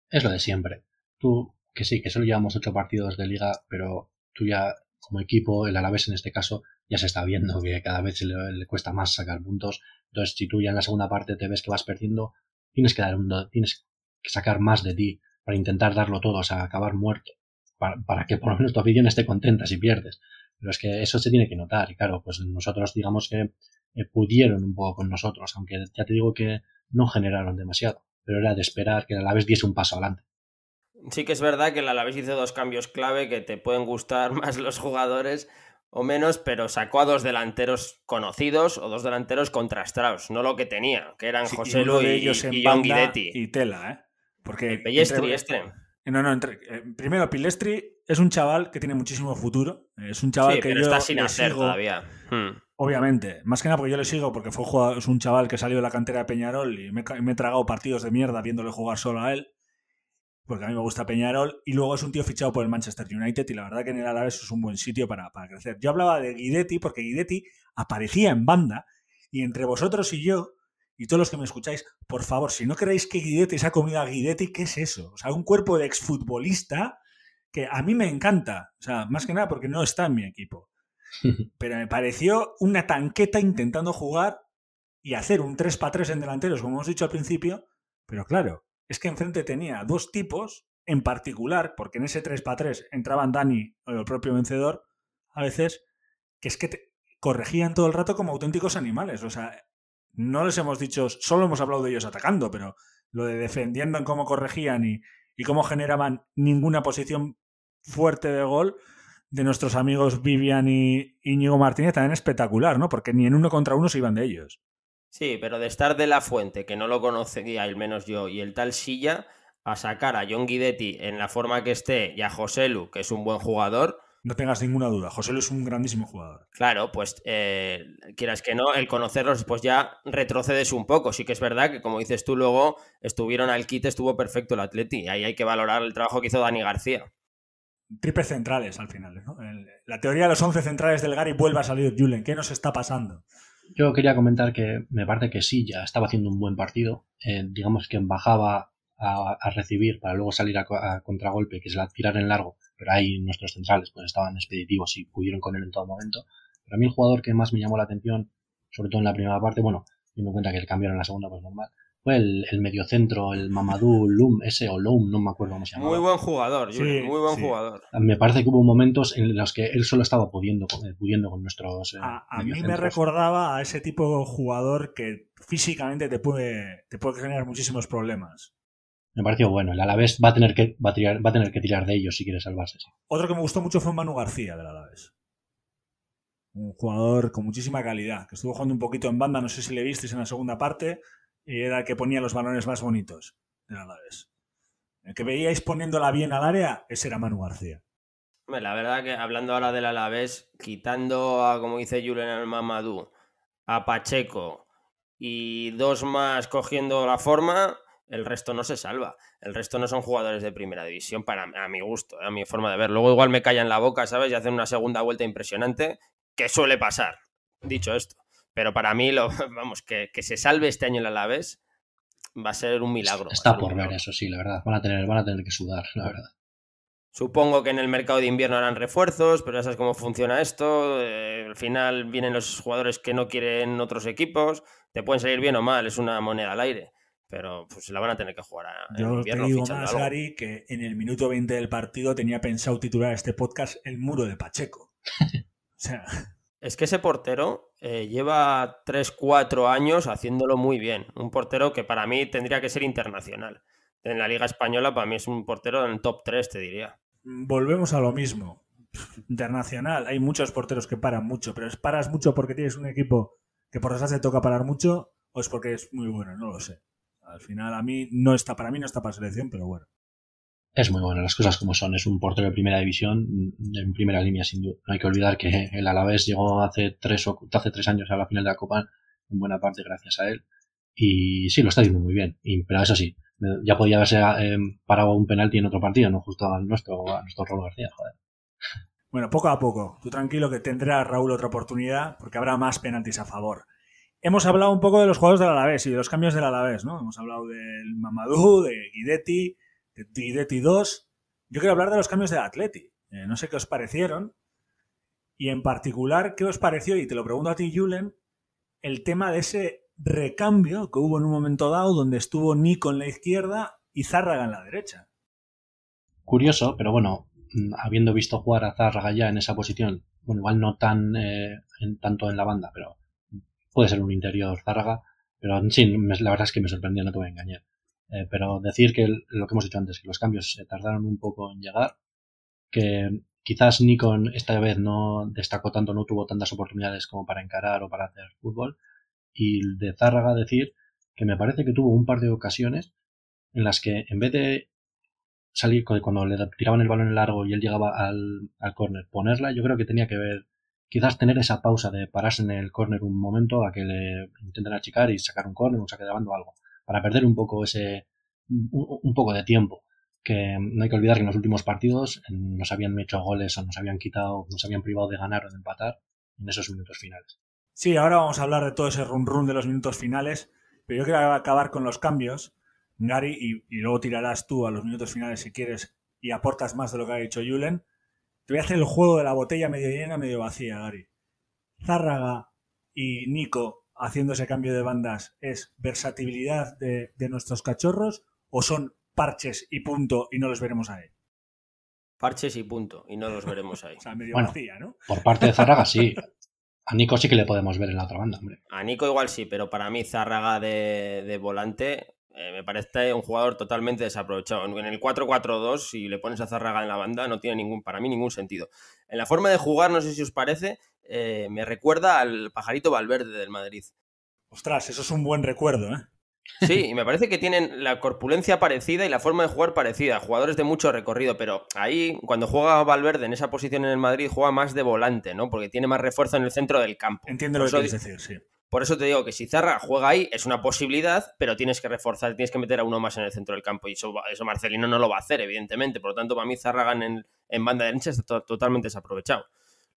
Speaker 2: Es lo de siempre. Tú, que sí, que solo llevamos ocho partidos de liga, pero tú ya como equipo, el Alavés en este caso, ya se está viendo que cada vez le, le, cuesta más sacar puntos. Entonces, si tú ya en la segunda parte te ves que vas perdiendo, tienes que dar un, tienes sacar más de ti para intentar darlo todo, o sea, acabar muerto, para, que por lo menos tu afición esté contenta si pierdes. Pero es que eso se tiene que notar, y claro, pues nosotros digamos que eh, pudieron un poco con nosotros, aunque ya te digo que no generaron demasiado, pero era de esperar que el Alavés diese un paso adelante.
Speaker 3: Sí que es verdad que el Alavés hizo dos cambios clave que te pueden gustar más los jugadores o menos, pero sacó a dos delanteros conocidos o dos delanteros contrastados, no lo que tenía, que eran José Luis y, y John Guidetti.
Speaker 1: Y Tela, ¿eh? Porque
Speaker 3: Pellestri este.
Speaker 1: No, no, entre, eh, primero Pilestri es un chaval que tiene muchísimo futuro. Es un chaval que yo
Speaker 3: está sin hacer todavía.
Speaker 1: Hmm. Obviamente, más que nada porque yo le sigo porque fue es un chaval que salió de la cantera de Peñarol y me, he tragado partidos de mierda viéndole jugar solo a él, porque a mí me gusta Peñarol, y luego es un tío fichado por el Manchester United y la verdad que en el Alavés es un buen sitio para, para crecer. Yo hablaba de Guidetti porque Guidetti aparecía en banda Y entre vosotros y yo, y todos los que me escucháis, por favor, si no queréis que Guidetti se ha comido a Guidetti, ¿qué es eso? O sea, un cuerpo de exfutbolista que a mí me encanta. O sea, más que nada porque no está en mi equipo. Pero me pareció una tanqueta intentando jugar y hacer un 3 para 3 en delanteros, como hemos dicho al principio. Pero claro, es que enfrente tenía dos tipos, en particular, porque en ese 3 para 3 entraban Dani o el propio vencedor, a veces, que es que te corregían todo el rato como auténticos animales. O sea, no les hemos dicho, solo hemos hablado de ellos atacando, pero lo de defendiendo en cómo corregían y, cómo generaban ninguna posición fuerte de gol de nuestros amigos Vivian y Íñigo Martínez también espectacular, ¿no? Porque ni en uno contra uno se iban de ellos.
Speaker 3: Sí, pero de estar de la fuente, que no lo conocía, al menos yo, y el tal Silla, a sacar a John Guidetti en la forma que esté y a Joselu, que es un buen jugador,
Speaker 1: no tengas ninguna duda, José Luis es un grandísimo jugador.
Speaker 3: Claro, pues eh, quieras que no, el conocerlos pues ya retrocedes un poco. Sí que es verdad que, como dices tú, luego estuvieron al kit, estuvo perfecto el Atleti. Ahí hay que valorar el trabajo que hizo Dani García.
Speaker 1: Triples centrales al final, ¿no? La teoría de los 11 centrales del Gary vuelve a salir Julen. ¿Qué nos está pasando?
Speaker 2: Yo quería comentar que me parece que sí, ya estaba haciendo un buen partido. Eh, digamos que bajaba a, recibir para luego salir a, contragolpe, que es la tirar en largo, pero ahí nuestros centrales pues estaban expeditivos y pudieron con él en todo momento. Pero a mí el jugador que más me llamó la atención, sobre todo en la primera parte, bueno, teniendo en cuenta que el cambio en la segunda, pues normal, fue el, el mediocentro, el Mamadou Lum, ese o Loum, no me acuerdo cómo se llama.
Speaker 3: Muy buen jugador, muy buen jugador.
Speaker 2: Me parece que hubo momentos en los que él solo estaba pudiendo, eh, pudiendo con nuestros.
Speaker 1: Eh, a, mí me recordaba a ese tipo de jugador que físicamente te puede, te puede generar muchísimos problemas.
Speaker 2: Me pareció bueno. El Alavés va a tener que, va a, tener que tirar de ellos si quiere salvarse.
Speaker 1: Otro que me gustó mucho fue Manu García del Alavés. Un jugador con muchísima calidad, que estuvo jugando un poquito en banda, no sé si le visteis en la segunda parte, y era el que ponía los balones más bonitos del Alavés. El que veíais poniéndola bien al área, ese era Manu García.
Speaker 3: La verdad que hablando ahora del Alavés, quitando a, como dice Julen al Mamadou, a Pacheco y dos más cogiendo la forma, el resto no se salva. El resto no son jugadores de primera división para a mi gusto, a mi forma de ver. Luego igual me callan la boca, ¿sabes? Y hacen una segunda vuelta impresionante, que suele pasar, dicho esto. Pero para mí, lo, vamos, que, se salve este año el Alavés va a ser un milagro.
Speaker 2: Está por ver eso, sí, la verdad. Van a, tener, van a tener que sudar, la verdad.
Speaker 3: Supongo que en el mercado de invierno harán refuerzos, pero ya sabes cómo funciona esto. Eh, al final vienen los jugadores que no quieren otros equipos. Te pueden salir bien o mal, es una moneda al aire pero pues la van a tener que jugar a,
Speaker 1: Yo te digo más, Gary, que en el minuto 20 del partido tenía pensado titular este podcast El muro de Pacheco. o sea...
Speaker 3: Es que ese portero eh, lleva 3-4 años haciéndolo muy bien. Un portero que para mí tendría que ser internacional. En la Liga Española para mí es un portero en top 3, te diría.
Speaker 1: Volvemos a lo mismo. Internacional. Hay muchos porteros que paran mucho, pero es paras mucho porque tienes un equipo que por desgracia te toca parar mucho o es porque es muy bueno, no lo sé. Al final a mí no está, para mí no está para selección, pero bueno.
Speaker 2: Es muy bueno, las cosas como son. Es un portero de primera división, en primera línea, sin duda. No hay que olvidar que el Alavés llegó hace tres, o, hace tres años a la final de la Copa, en buena parte gracias a él. Y sí, lo está haciendo muy bien. pero eso sí, ya podía haberse eh, parado un penalti en otro partido, no justo a nuestro, a nuestro Raúl García, joder.
Speaker 1: Bueno, poco a poco. Tú tranquilo que tendrá Raúl otra oportunidad porque habrá más penaltis a favor. Hemos hablado un poco de los juegos del Alavés y de los cambios del Alavés, ¿no? Hemos hablado del Mamadou, de Guidetti, de Guidetti 2. Yo quiero hablar de los cambios del Atleti. Eh, no sé qué os parecieron. Y en particular, ¿qué os pareció? Y te lo pregunto a ti, Julen, el tema de ese recambio que hubo en un momento dado donde estuvo Nico en la izquierda y Zárraga en la derecha.
Speaker 2: Curioso, pero bueno, mm, habiendo visto jugar a Zárraga ya en esa posición, bueno, igual no tan eh, tanto en la banda, pero puede ser un interior Zárraga, pero sí, la verdad es que me sorprendió, no te voy a engañar. Eh, pero decir que lo que hemos dicho antes, que los cambios se tardaron un poco en llegar, que quizás Nikon esta vez no destacó tanto, no tuvo tantas oportunidades como para encarar o para hacer fútbol, y de Zárraga decir que me parece que tuvo un par de ocasiones en las que en vez de salir cuando le tiraban el balón en largo y él llegaba al, al córner, ponerla, yo creo que tenía que ver quizás tener esa pausa de pararse en el córner un momento a que le intenten achicar y sacar un córner, un saque de bando o algo, para perder un poco ese, un, poco de tiempo. Que no hay que olvidar que en los últimos partidos nos habían hecho goles o nos habían quitado, nos habían privado de ganar o de empatar en esos minutos finales.
Speaker 1: Sí, ahora vamos a hablar de todo ese run run de los minutos finales, pero yo quiero acabar con los cambios, Gary, y, luego tirarás tú a los minutos finales si quieres y aportas más de lo que ha dicho Julen. Te voy a hacer el juego de la botella medio llena, medio vacía, Gary. Zárraga y Nico haciendo ese cambio de bandas es versatilidad de, de nuestros cachorros o son parches y punto y no los veremos ahí?
Speaker 3: Parches y punto, y no los veremos ahí.
Speaker 1: O sea, medio
Speaker 2: Bueno.
Speaker 1: vacía, ¿no?
Speaker 2: Por parte de Zárraga, sí. A Nico sí que le podemos ver en la otra banda, hombre.
Speaker 3: A Nico igual sí, pero para mí Zárraga de, de volante eh, me parece un jugador totalmente desaprovechado. En el 4-4-2, si le pones a Zárraga en la banda, no tiene ningún, para mí ningún sentido. En la forma de jugar, no sé si os parece, eh, me recuerda al pajarito Valverde del Madrid.
Speaker 1: Ostras, eso es un buen recuerdo, ¿eh?
Speaker 3: Sí, y me parece que tienen la corpulencia parecida y la forma de jugar parecida. Jugadores de mucho recorrido, pero ahí, cuando juega Valverde en esa posición en el Madrid, juega más de volante, ¿no? Porque tiene más refuerzo en el centro del campo.
Speaker 1: Entiendo lo que quieres decir, sí.
Speaker 3: Por eso te digo que si Zarra juega ahí es una posibilidad, pero tienes que reforzar, tienes que meter a uno más en el centro del campo y eso, Marcelino no lo va a hacer, evidentemente. Por lo tanto, para mí Zarragan en, en banda derecha está to- totalmente desaprovechado.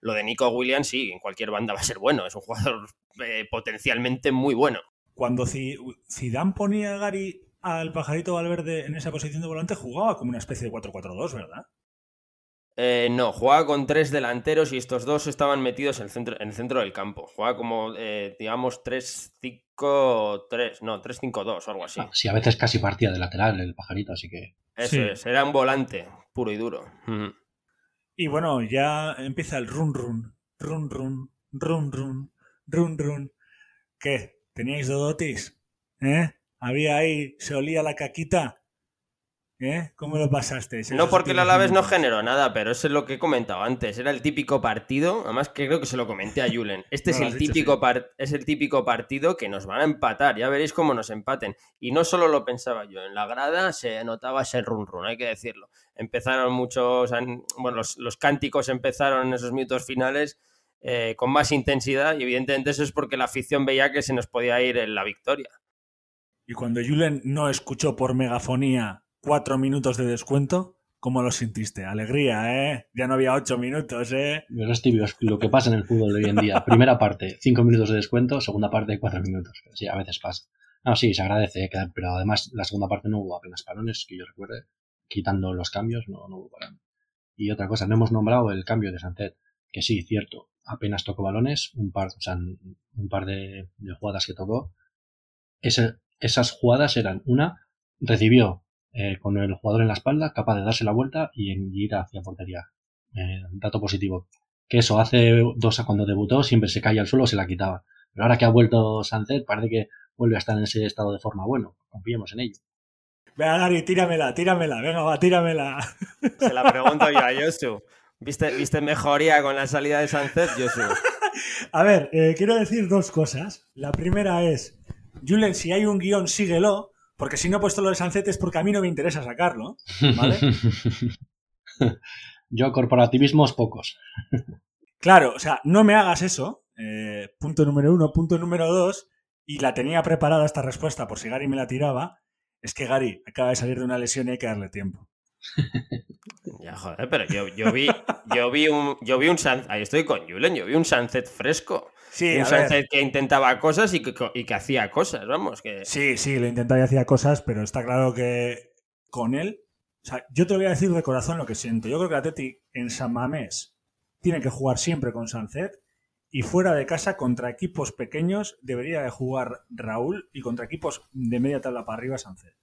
Speaker 3: Lo de Nico Williams, sí, en cualquier banda va a ser bueno, es un jugador eh, potencialmente muy bueno.
Speaker 1: Cuando Zi- Zidane ponía a Gary al pajarito Valverde en esa posición de volante, jugaba como una especie de 4-4-2, ¿verdad?
Speaker 3: Eh, no, jugaba con tres delanteros y estos dos estaban metidos en el centro, en el centro del campo. Jugaba como, eh, digamos, 3-5-3, no, 3-5-2 o algo así.
Speaker 2: Ah, Sí, a veces casi partía de lateral el pajarito, así que.
Speaker 3: Eso
Speaker 1: sí.
Speaker 3: es, era un volante puro y duro.
Speaker 1: Y bueno, ya empieza el run run, run run, run run, run run. ¿Qué? ¿Teníais dodotis? ¿Eh? ¿Había ahí, se olía la caquita? ¿Eh? ¿Cómo lo pasasteis?
Speaker 3: No porque el
Speaker 1: últimos
Speaker 3: Alavés no generó nada, pero eso es lo que he comentado antes. Era el típico partido, además que creo que se lo comenté a Julen. Este
Speaker 1: No,
Speaker 3: es el típico par- es el típico partido que nos van a empatar. Ya veréis cómo nos empaten. Y no solo lo pensaba yo, en la grada se notaba ese run run, hay que decirlo. Empezaron muchos, bueno, los, los cánticos empezaron en esos minutos finales eh, con más intensidad y evidentemente eso es porque la afición veía que se nos podía ir en la victoria.
Speaker 1: Y cuando Julen no escuchó por megafonía cuatro minutos de descuento, ¿cómo lo sentiste? Alegría, ¿eh? Ya no había ocho minutos, ¿eh?
Speaker 2: Tibios, lo que pasa en el fútbol de hoy en día. Primera parte, cinco minutos de descuento, segunda parte, cuatro minutos. Sí, a veces pasa. No, sí, se agradece, eh, pero además la segunda parte no hubo apenas parones, que yo recuerde. Quitando los cambios, no, no hubo parones. Y otra cosa, no hemos nombrado el cambio de Sancet, que sí, cierto, apenas tocó balones, un par, o sea, un par de, de jugadas que tocó. Ese- esas jugadas eran, una, recibió eh, con el jugador en la espalda, capaz de darse la vuelta y, ir hacia portería. Eh, dato positivo. Que eso, hace dos cuando debutó, siempre se caía al suelo o se la quitaba. Pero ahora que ha vuelto Sancet, parece que vuelve a estar en ese estado de forma bueno. Confiemos en ello.
Speaker 1: Venga, Gary, tíramela, tíramela, venga, va, tíramela.
Speaker 3: Se la pregunto yo a Josu. ¿Viste, ¿Viste mejoría con la salida de Sánchez, Josu?
Speaker 1: A ver, eh, quiero decir dos cosas. La primera es, Julen, si hay un guion, síguelo, porque si no he puesto lo de Sancet es porque a mí no me interesa sacarlo, ¿vale?
Speaker 2: Yo, corporativismos pocos.
Speaker 1: Claro, o sea, no me hagas eso. eh, punto número uno. Punto número dos. Y la tenía preparada esta respuesta por si Gary me la tiraba. Es que Gary acaba de salir de una lesión y hay que darle tiempo.
Speaker 3: Ya, joder, pero yo, yo vi, yo vi un, yo vi un San- ahí estoy con Julen, yo vi un Sunset fresco.
Speaker 1: Sí,
Speaker 3: un. Sunset que intentaba cosas y que, y que hacía cosas, vamos, que
Speaker 1: Sí, sí, lo intentaba y hacía cosas, pero está claro que con él. O sea, yo te voy a decir de corazón lo que siento. Yo creo que Atleti en San Mamés tiene que jugar siempre con Sancet y fuera de casa contra equipos pequeños debería de jugar Raúl y contra equipos de media tabla para arriba Sancet.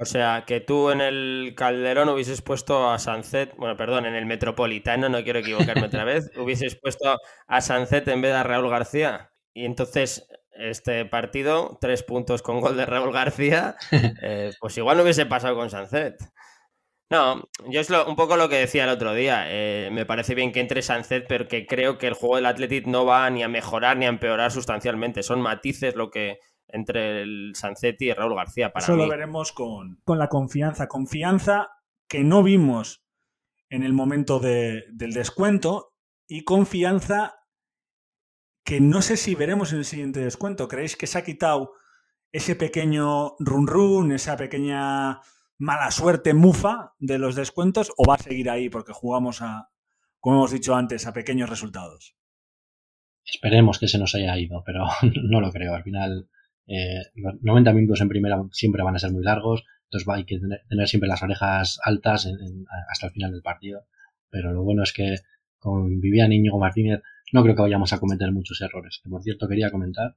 Speaker 3: O sea, que tú en el Calderón hubieses puesto a Sancet, bueno, perdón, en el Metropolitano, no quiero equivocarme otra vez, hubieses puesto a Sancet en vez de a Raúl García. Y entonces, este partido, tres puntos con gol de Raúl García, eh, pues igual no hubiese pasado con Sancet. No, yo es lo- un poco lo que decía el otro día. eh, me parece bien que entre Sancet, pero que creo que el juego del Athletic no va ni a mejorar ni a empeorar sustancialmente. Son matices lo que entre el Sancet y Raúl García para
Speaker 1: Eso
Speaker 3: mí.
Speaker 1: lo veremos con, con la confianza. Confianza que no vimos en el momento de- del descuento y confianza que no sé si veremos en el siguiente descuento. ¿Creéis que se ha quitado ese pequeño run run, esa pequeña mala suerte mufa de los descuentos o va a seguir ahí porque jugamos a, como hemos dicho antes, a pequeños resultados?
Speaker 2: esperemos que se nos haya ido, pero no lo creo. Al final, eh, 90 minutos en primera siempre van a ser muy largos, entonces va, hay que tener, siempre las orejas altas hasta el final del partido. Pero lo bueno es que con Vivian Íñigo Martínez no creo que vayamos a cometer muchos errores. Que por cierto quería comentar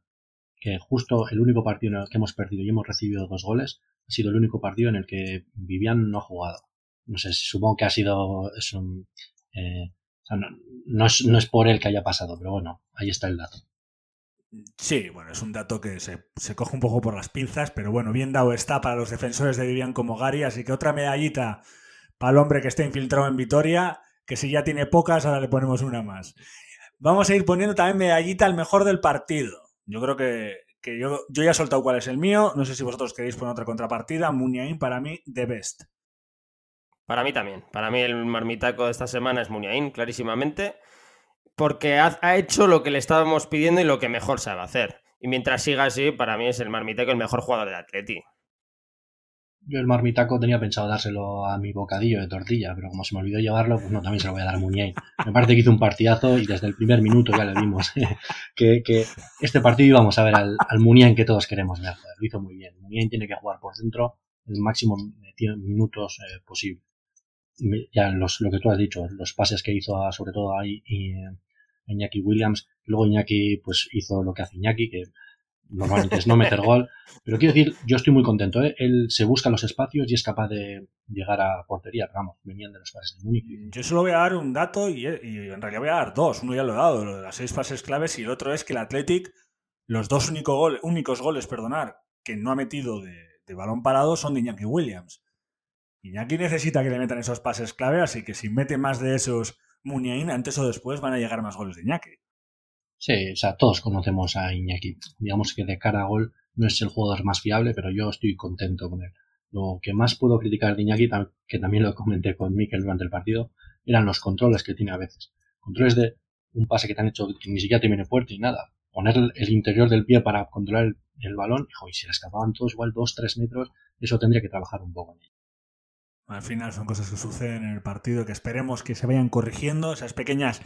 Speaker 2: que justo el único partido en el que hemos perdido y hemos recibido dos goles ha sido el único partido en el que Vivian no ha jugado. No sé, supongo que ha sido es un, eh, no, es, no es por él que haya pasado, pero bueno, ahí está el dato.
Speaker 1: Sí, bueno, es un dato que se, coge un poco por las pinzas, pero bueno, bien dado está para los defensores de Vivian como Gary, así que otra medallita para el hombre que está infiltrado en Vitoria, que si ya tiene pocas, ahora le ponemos una más. Vamos a ir poniendo también medallita al mejor del partido. Yo creo que, yo, yo, ya he soltado cuál es el mío, no sé si vosotros queréis poner otra contrapartida, Muniain para mí, the best.
Speaker 3: Para mí también. Para mí el marmitaco de esta semana es Muniain, clarísimamente, porque ha, hecho lo que le estábamos pidiendo y lo que mejor sabe hacer. Y mientras siga así, para mí es el marmitaco el mejor jugador del Atleti.
Speaker 2: Yo el marmitaco tenía pensado dárselo a mi bocadillo de tortilla, pero como se me olvidó llevarlo, pues no, también se lo voy a dar a Muniain. Me parece que hizo un partidazo y desde el primer minuto ya le vimos que, este partido íbamos a ver al, al que todos queremos ver. Lo hizo muy bien. Muniain tiene que jugar por dentro el máximo de minutos eh, posible ya lo que tú has dicho, los pases que hizo sobre todo ahí y, eh, Iñaki Williams, luego Iñaki pues hizo lo que hace Iñaki, que normalmente es no meter gol, pero quiero decir, yo estoy muy contento, ¿eh? él se busca los espacios y es capaz de llegar a portería, vamos, venían de los pases de Múnich.
Speaker 1: Yo solo voy a dar un dato y, en realidad voy a dar dos, uno ya lo he dado, lo de las seis pases claves y el otro es que el Athletic, los dos único únicos goles, perdonar, que no ha metido de, de balón parado son de Iñaki Williams. Iñaki necesita que le metan esos pases clave, así que si mete más de esos Muniain, antes o después van a llegar más goles de Iñaki.
Speaker 2: Sí, o sea, todos conocemos a Iñaki. Digamos que de cara a gol no es el jugador más fiable, pero yo estoy contento con él. Lo que más puedo criticar de Iñaki, que también lo comenté con Mikel durante el partido, eran los controles que tiene a veces. Controles de un pase que te han hecho que ni siquiera te viene fuerte y nada. Poner el interior del pie para controlar el, balón, y si le escapaban todos igual 2-3 metros, eso tendría que trabajar un poco en ello.
Speaker 1: Al final son cosas que suceden en el partido que esperemos que se vayan corrigiendo, esas pequeñas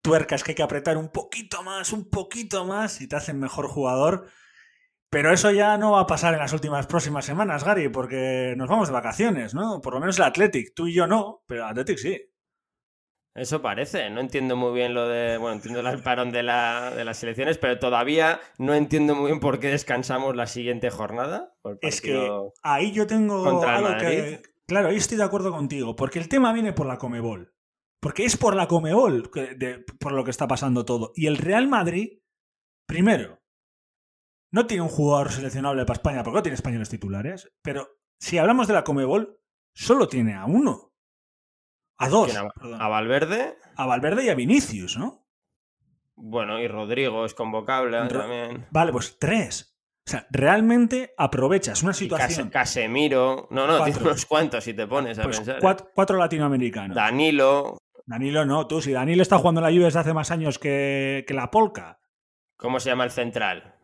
Speaker 1: tuercas que hay que apretar un poquito más, un poquito más y te hacen mejor jugador. Pero eso ya no va a pasar en las últimas próximas semanas, Gary, porque nos vamos de vacaciones, ¿no? Por lo menos el Athletic, tú y yo no, pero el Athletic sí.
Speaker 3: Eso parece, no entiendo muy bien lo de, bueno, entiendo el parón de, la, de las elecciones, pero todavía no entiendo muy bien por qué descansamos la siguiente jornada.
Speaker 1: Es que ahí yo tengo algo que, Claro, ahí estoy de acuerdo contigo, porque el tema viene por la Comebol. Porque es por la Comebol por lo que está pasando todo. Y el Real Madrid, primero, no tiene un jugador seleccionable para España, porque no tiene españoles titulares, pero si hablamos de la Comebol, solo tiene a uno. A dos.
Speaker 3: A, Valverde.
Speaker 1: A Valverde y a Vinicius, ¿no?
Speaker 3: Bueno, y Rodrigo es convocable también.
Speaker 1: Vale, pues tres. O sea, realmente aprovechas una situación.
Speaker 3: Casemiro. No, no, tienes unos cuantos si te pones a pues pensar.
Speaker 1: ¿eh? Cuatro, latinoamericanos.
Speaker 3: Danilo.
Speaker 1: Danilo no, tú, si Danilo está jugando en la Juve desde hace más años que, la Polka.
Speaker 3: ¿Cómo se llama el central?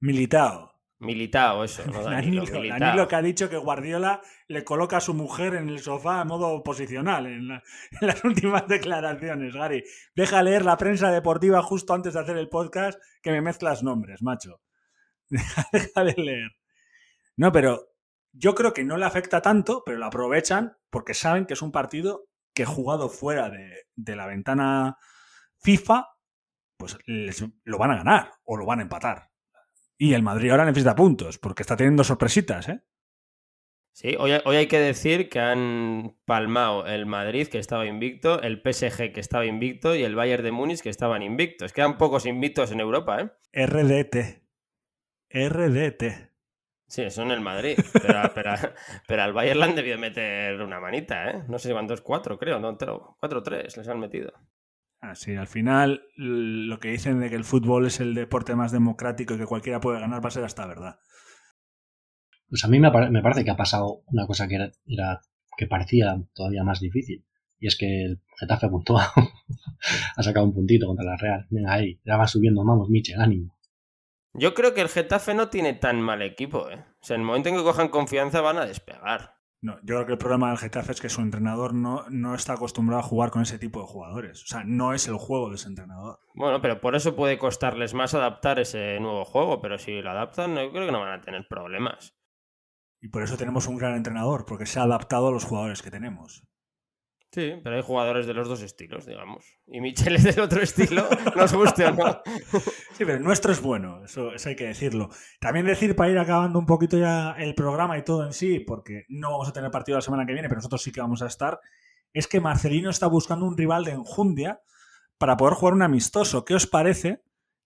Speaker 1: Militao.
Speaker 3: Militao, eso. No Danilo,
Speaker 1: Danilo, que ha dicho que Guardiola le coloca a su mujer en el sofá a modo posicional en, en, las últimas declaraciones, Gary. Deja leer la prensa deportiva justo antes de hacer el podcast que me mezclas nombres, macho. deja de leer. No, pero yo creo que no le afecta tanto, pero lo aprovechan porque saben que es un partido que jugado fuera de, la ventana FIFA, pues lo van a ganar o lo van a empatar. Y el Madrid ahora necesita puntos, porque está teniendo sorpresitas, ¿eh?
Speaker 3: Sí, hoy, hoy, hay que decir que han palmado el Madrid, que estaba invicto, el PSG, que estaba invicto, y el Bayern de Múnich, que estaban invictos. Quedan pocos invictos en Europa, ¿eh?
Speaker 1: RDT. RDT.
Speaker 3: Sí, eso en el Madrid. Pero, al Bayern le han debido meter una manita, ¿eh? No sé cuántos, cuatro creo, no, cuatro o tres les han metido.
Speaker 1: Ah, sí, al final lo que dicen de que el fútbol es el deporte más democrático y que cualquiera puede ganar va a ser hasta verdad.
Speaker 2: Pues a mí me, parece que ha pasado una cosa que era, que parecía todavía más difícil. Y es que el Getafe apuntó ha sacado un puntito contra la Real. Venga ahí, ya va subiendo, vamos, Michel, ánimo.
Speaker 3: Yo creo que el Getafe no tiene tan mal equipo, ¿eh? O sea, en el momento en que cojan confianza van a despegar.
Speaker 1: No, yo creo que el problema del Getafe es que su entrenador no, no está acostumbrado a jugar con ese tipo de jugadores. O sea, no es el juego de ese entrenador.
Speaker 3: Bueno, pero por eso puede costarles más adaptar ese nuevo juego, pero si lo adaptan, yo creo que no van a tener problemas.
Speaker 1: Y por eso tenemos un gran entrenador, porque se ha adaptado a los jugadores que tenemos.
Speaker 3: Sí, pero hay jugadores de los dos estilos, digamos. Y Michel es del otro estilo, nos guste o no.
Speaker 1: Sí, pero el nuestro es bueno, eso, hay que decirlo. También decir, para ir acabando un poquito ya el programa y todo en sí, porque no vamos a tener partido la semana que viene, pero nosotros sí que vamos a estar, es que Marcelino está buscando un rival de enjundia para poder jugar un amistoso. ¿Qué os parece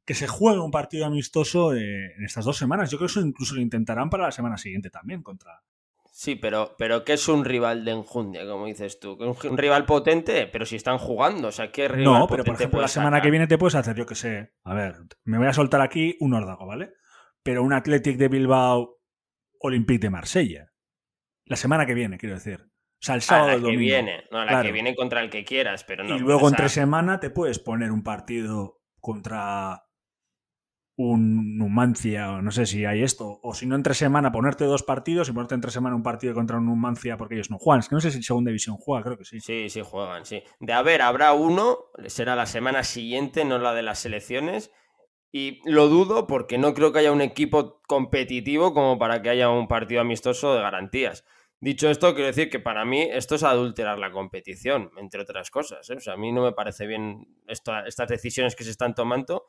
Speaker 1: que se juegue un partido amistoso eh, en estas dos semanas? Yo creo que eso incluso lo intentarán para la semana siguiente también contra,
Speaker 3: Sí, pero, pero ¿qué es un rival de enjundia, como dices tú? Un, rival potente, pero si están jugando, o sea, ¿qué rival
Speaker 1: No, pero por ejemplo, la semana que viene te puedes hacer, yo que sé, a ver, me voy a soltar aquí un órdago, ¿vale? Pero un Athletic de Bilbao, Olympique de Marsella. La semana que viene, quiero decir. O sea, el sábado
Speaker 3: a
Speaker 1: la
Speaker 3: que viene, no, a la que viene contra el que quieras, pero no.
Speaker 1: Y luego entre semana te puedes poner un partido contra un Numancia, o no sé si hay esto, o si no entre semana ponerte dos partidos y ponerte entre semana un partido contra un Numancia porque ellos no juegan. Es que no sé si segunda división juega, creo que sí.
Speaker 3: Sí, sí juegan, sí. De haber, habrá uno, será la semana siguiente, no la de las selecciones. Y lo dudo porque no creo que haya un equipo competitivo como para que haya un partido amistoso de garantías. Dicho esto, quiero decir que para mí esto es adulterar la competición, entre otras cosas. ¿eh? O sea, a mí no me parece bien estas decisiones que se están tomando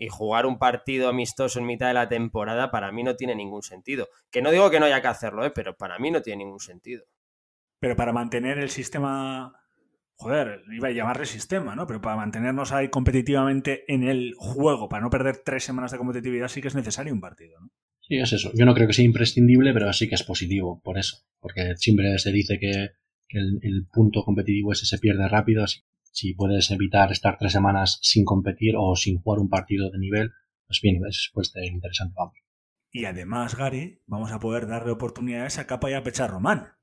Speaker 3: y jugar un partido amistoso en mitad de la temporada para mí no tiene ningún sentido. Que no digo que no haya que hacerlo, ¿eh? pero para mí no tiene ningún sentido.
Speaker 1: Pero para mantener el sistema, joder, iba a llamarle sistema, ¿no? Pero para mantenernos ahí competitivamente en el juego, para no perder tres semanas de competitividad, sí que es necesario un partido, ¿no?
Speaker 2: Sí, es eso. Yo no creo que sea imprescindible, pero sí que es positivo por eso. Porque siempre se dice que, el, el, punto competitivo ese se pierde rápido, así si puedes evitar estar tres semanas sin competir o sin jugar un partido de nivel, pues bien, es pues interesante, vamos.
Speaker 1: Y además, Gary, vamos a poder darle oportunidades a Capa y a Pechar Román.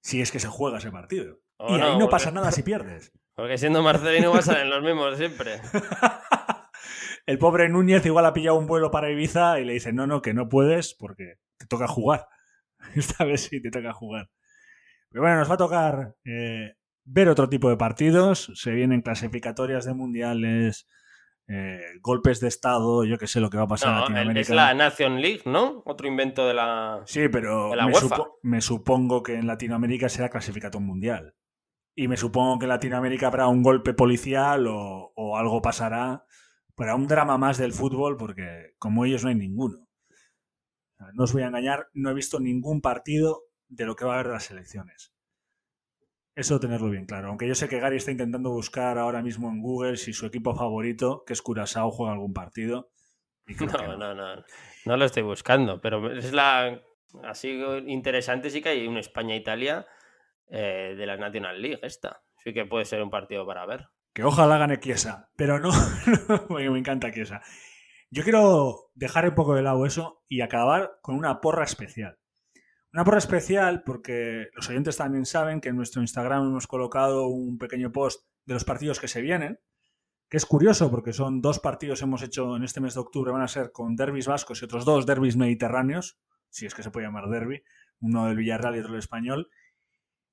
Speaker 1: Si es que se juega ese partido. y ahí no, pasa nada si pierdes.
Speaker 3: Porque siendo Marcelino vas a ser los mismos siempre.
Speaker 1: El pobre Núñez igual ha pillado un vuelo para Ibiza y le dice, no, no, que no puedes porque te toca jugar. Esta vez sí te toca jugar. Pero bueno, nos va a tocar eh, ver otro tipo de partidos. Se vienen clasificatorias de mundiales, eh, golpes de Estado, yo que sé lo que va a pasar en Latinoamérica.
Speaker 3: Es la Nation League, ¿no? Otro invento de la.
Speaker 1: Sí, pero me, supongo que en Latinoamérica será clasificatorio mundial. Y me supongo que en Latinoamérica habrá un golpe policial o, o algo pasará. Pero un drama más del fútbol, porque como ellos no hay ninguno. No os voy a engañar, no he visto ningún partido de lo que va a haber de las elecciones. Eso tenerlo bien claro. Aunque yo sé que Gary está intentando buscar ahora mismo en Google si su equipo favorito, que es Curaçao, juega algún partido.
Speaker 3: no, no, no, no. lo estoy buscando, pero es la. Así interesante sí que hay un España-Italia eh, de la National League esta. Sí que puede ser un partido para ver.
Speaker 1: Que ojalá gane Chiesa, pero no, me encanta Chiesa. Yo quiero dejar un poco de lado eso y acabar con una porra especial. Una porra especial porque los oyentes también saben que en nuestro Instagram hemos colocado un pequeño post de los partidos que se vienen, que es curioso porque son dos partidos hemos hecho en este mes de octubre, van a ser con derbis vascos y otros dos derbis mediterráneos, si es que se puede llamar derby, uno del Villarreal y otro del Español.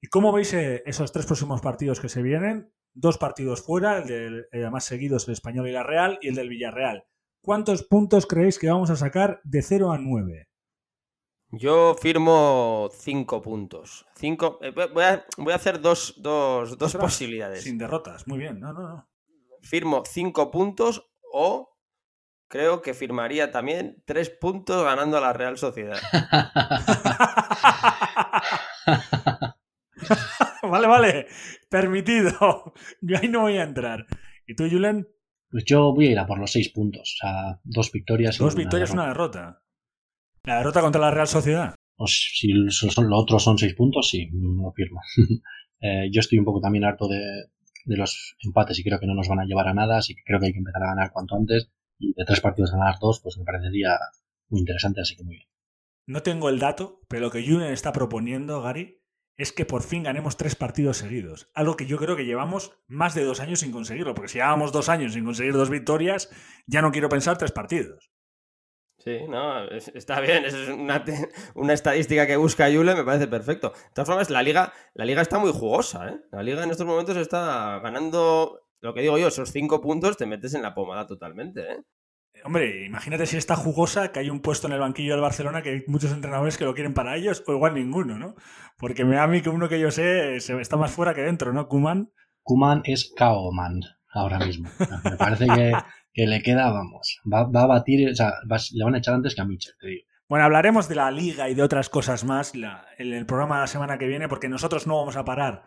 Speaker 1: ¿Y cómo veis eh, esos tres próximos partidos que se vienen? Dos partidos fuera, el de eh, más seguidos el Español y la Real y el del Villarreal. ¿Cuántos puntos creéis que vamos a sacar de 0 a 9?
Speaker 3: Yo firmo cinco puntos. Cinco, eh, voy, a, voy, a, hacer dos, dos, dos posibilidades.
Speaker 1: Sin derrotas, muy bien. No, no, no.
Speaker 3: Firmo cinco puntos o creo que firmaría también tres puntos ganando a la Real Sociedad.
Speaker 1: vale, vale. Permitido. Yo ahí no voy a entrar. ¿Y tú, Julen?
Speaker 2: Pues yo voy a ir a por los seis puntos. O sea, dos victorias.
Speaker 1: Dos victorias, y una derrota. ¿La derrota contra la Real Sociedad?
Speaker 2: Pues si son, lo otro son seis puntos, sí, lo firmo. Eh, yo estoy un poco también harto de, los empates y creo que no nos van a llevar a nada, así que creo que hay que empezar a ganar cuanto antes. Y de tres partidos ganar dos, pues me parecería muy interesante, así que muy bien.
Speaker 1: No tengo el dato, pero lo que Junen está proponiendo, Gary, es que por fin ganemos tres partidos seguidos. Algo que yo creo que llevamos más de dos años sin conseguirlo, porque si llevábamos dos años sin conseguir dos victorias, ya no quiero pensar tres partidos.
Speaker 3: Sí, no, está bien, es una, una, estadística que busca Yule, me parece perfecto. De todas formas, la liga, la liga está muy jugosa, ¿eh? La liga en estos momentos está ganando, lo que digo yo, esos cinco puntos te metes en la pomada totalmente, ¿eh?
Speaker 1: Hombre, imagínate si está jugosa, que hay un puesto en el banquillo del Barcelona que hay muchos entrenadores que lo quieren para ellos, o igual ninguno, ¿no? Porque me da a mí que uno que yo sé se está más fuera que dentro, ¿no? Kuman.
Speaker 2: Kuman es Kaoman ahora mismo. Me parece que, que le queda, vamos, va, va a batir, o sea, le van a echar antes que a Mitchell, te digo.
Speaker 1: Bueno, hablaremos de la liga y de otras cosas más en el programa de la semana que viene, porque nosotros no vamos a parar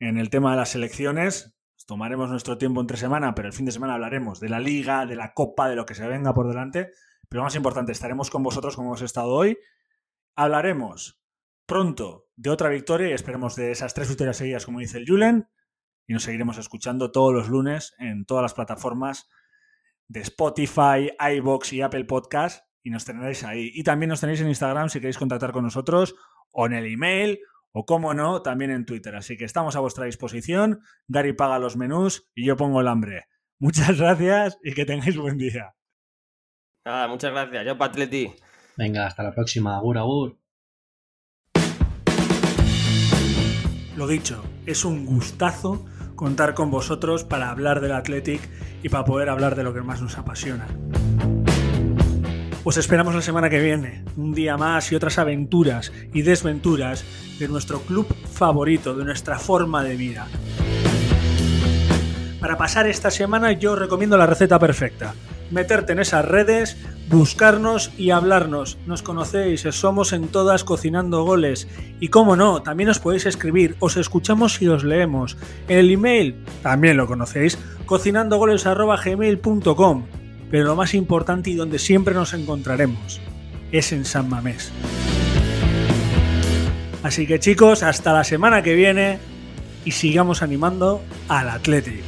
Speaker 1: en el tema de las elecciones. Tomaremos nuestro tiempo entre semana, pero el fin de semana hablaremos de la liga, de la copa, de lo que se venga por delante. Pero más importante, estaremos con vosotros como hemos estado hoy. Hablaremos pronto de otra victoria y esperemos de esas tres victorias seguidas, como dice el Julen. Y nos seguiremos escuchando todos los lunes en todas las plataformas de Spotify, iBox y Apple Podcast. Y nos tendréis ahí. Y también nos tenéis en Instagram si queréis contactar con nosotros o en el email o como no, también en Twitter. Así que estamos a vuestra disposición. Gary paga los menús y yo pongo el hambre. Muchas gracias y que tengáis buen día.
Speaker 3: Nada, muchas gracias. Yo Patleti.
Speaker 2: Venga, hasta la próxima. Agur, agur.
Speaker 1: Lo dicho, es un gustazo contar con vosotros para hablar del Athletic y para poder hablar de lo que más nos apasiona. Os esperamos la semana que viene, un día más y otras aventuras y desventuras de nuestro club favorito, de nuestra forma de vida. Para pasar esta semana yo os recomiendo la receta perfecta. Meterte en esas redes, buscarnos y hablarnos. Nos conocéis, somos en todas cocinando goles. Y como no, también os podéis escribir, os escuchamos y os leemos. El email, también lo conocéis, cocinandogoles.gmail.com pero lo más importante y donde siempre nos encontraremos es en San Mamés. Así que chicos, hasta la semana que viene y sigamos animando al Atlético.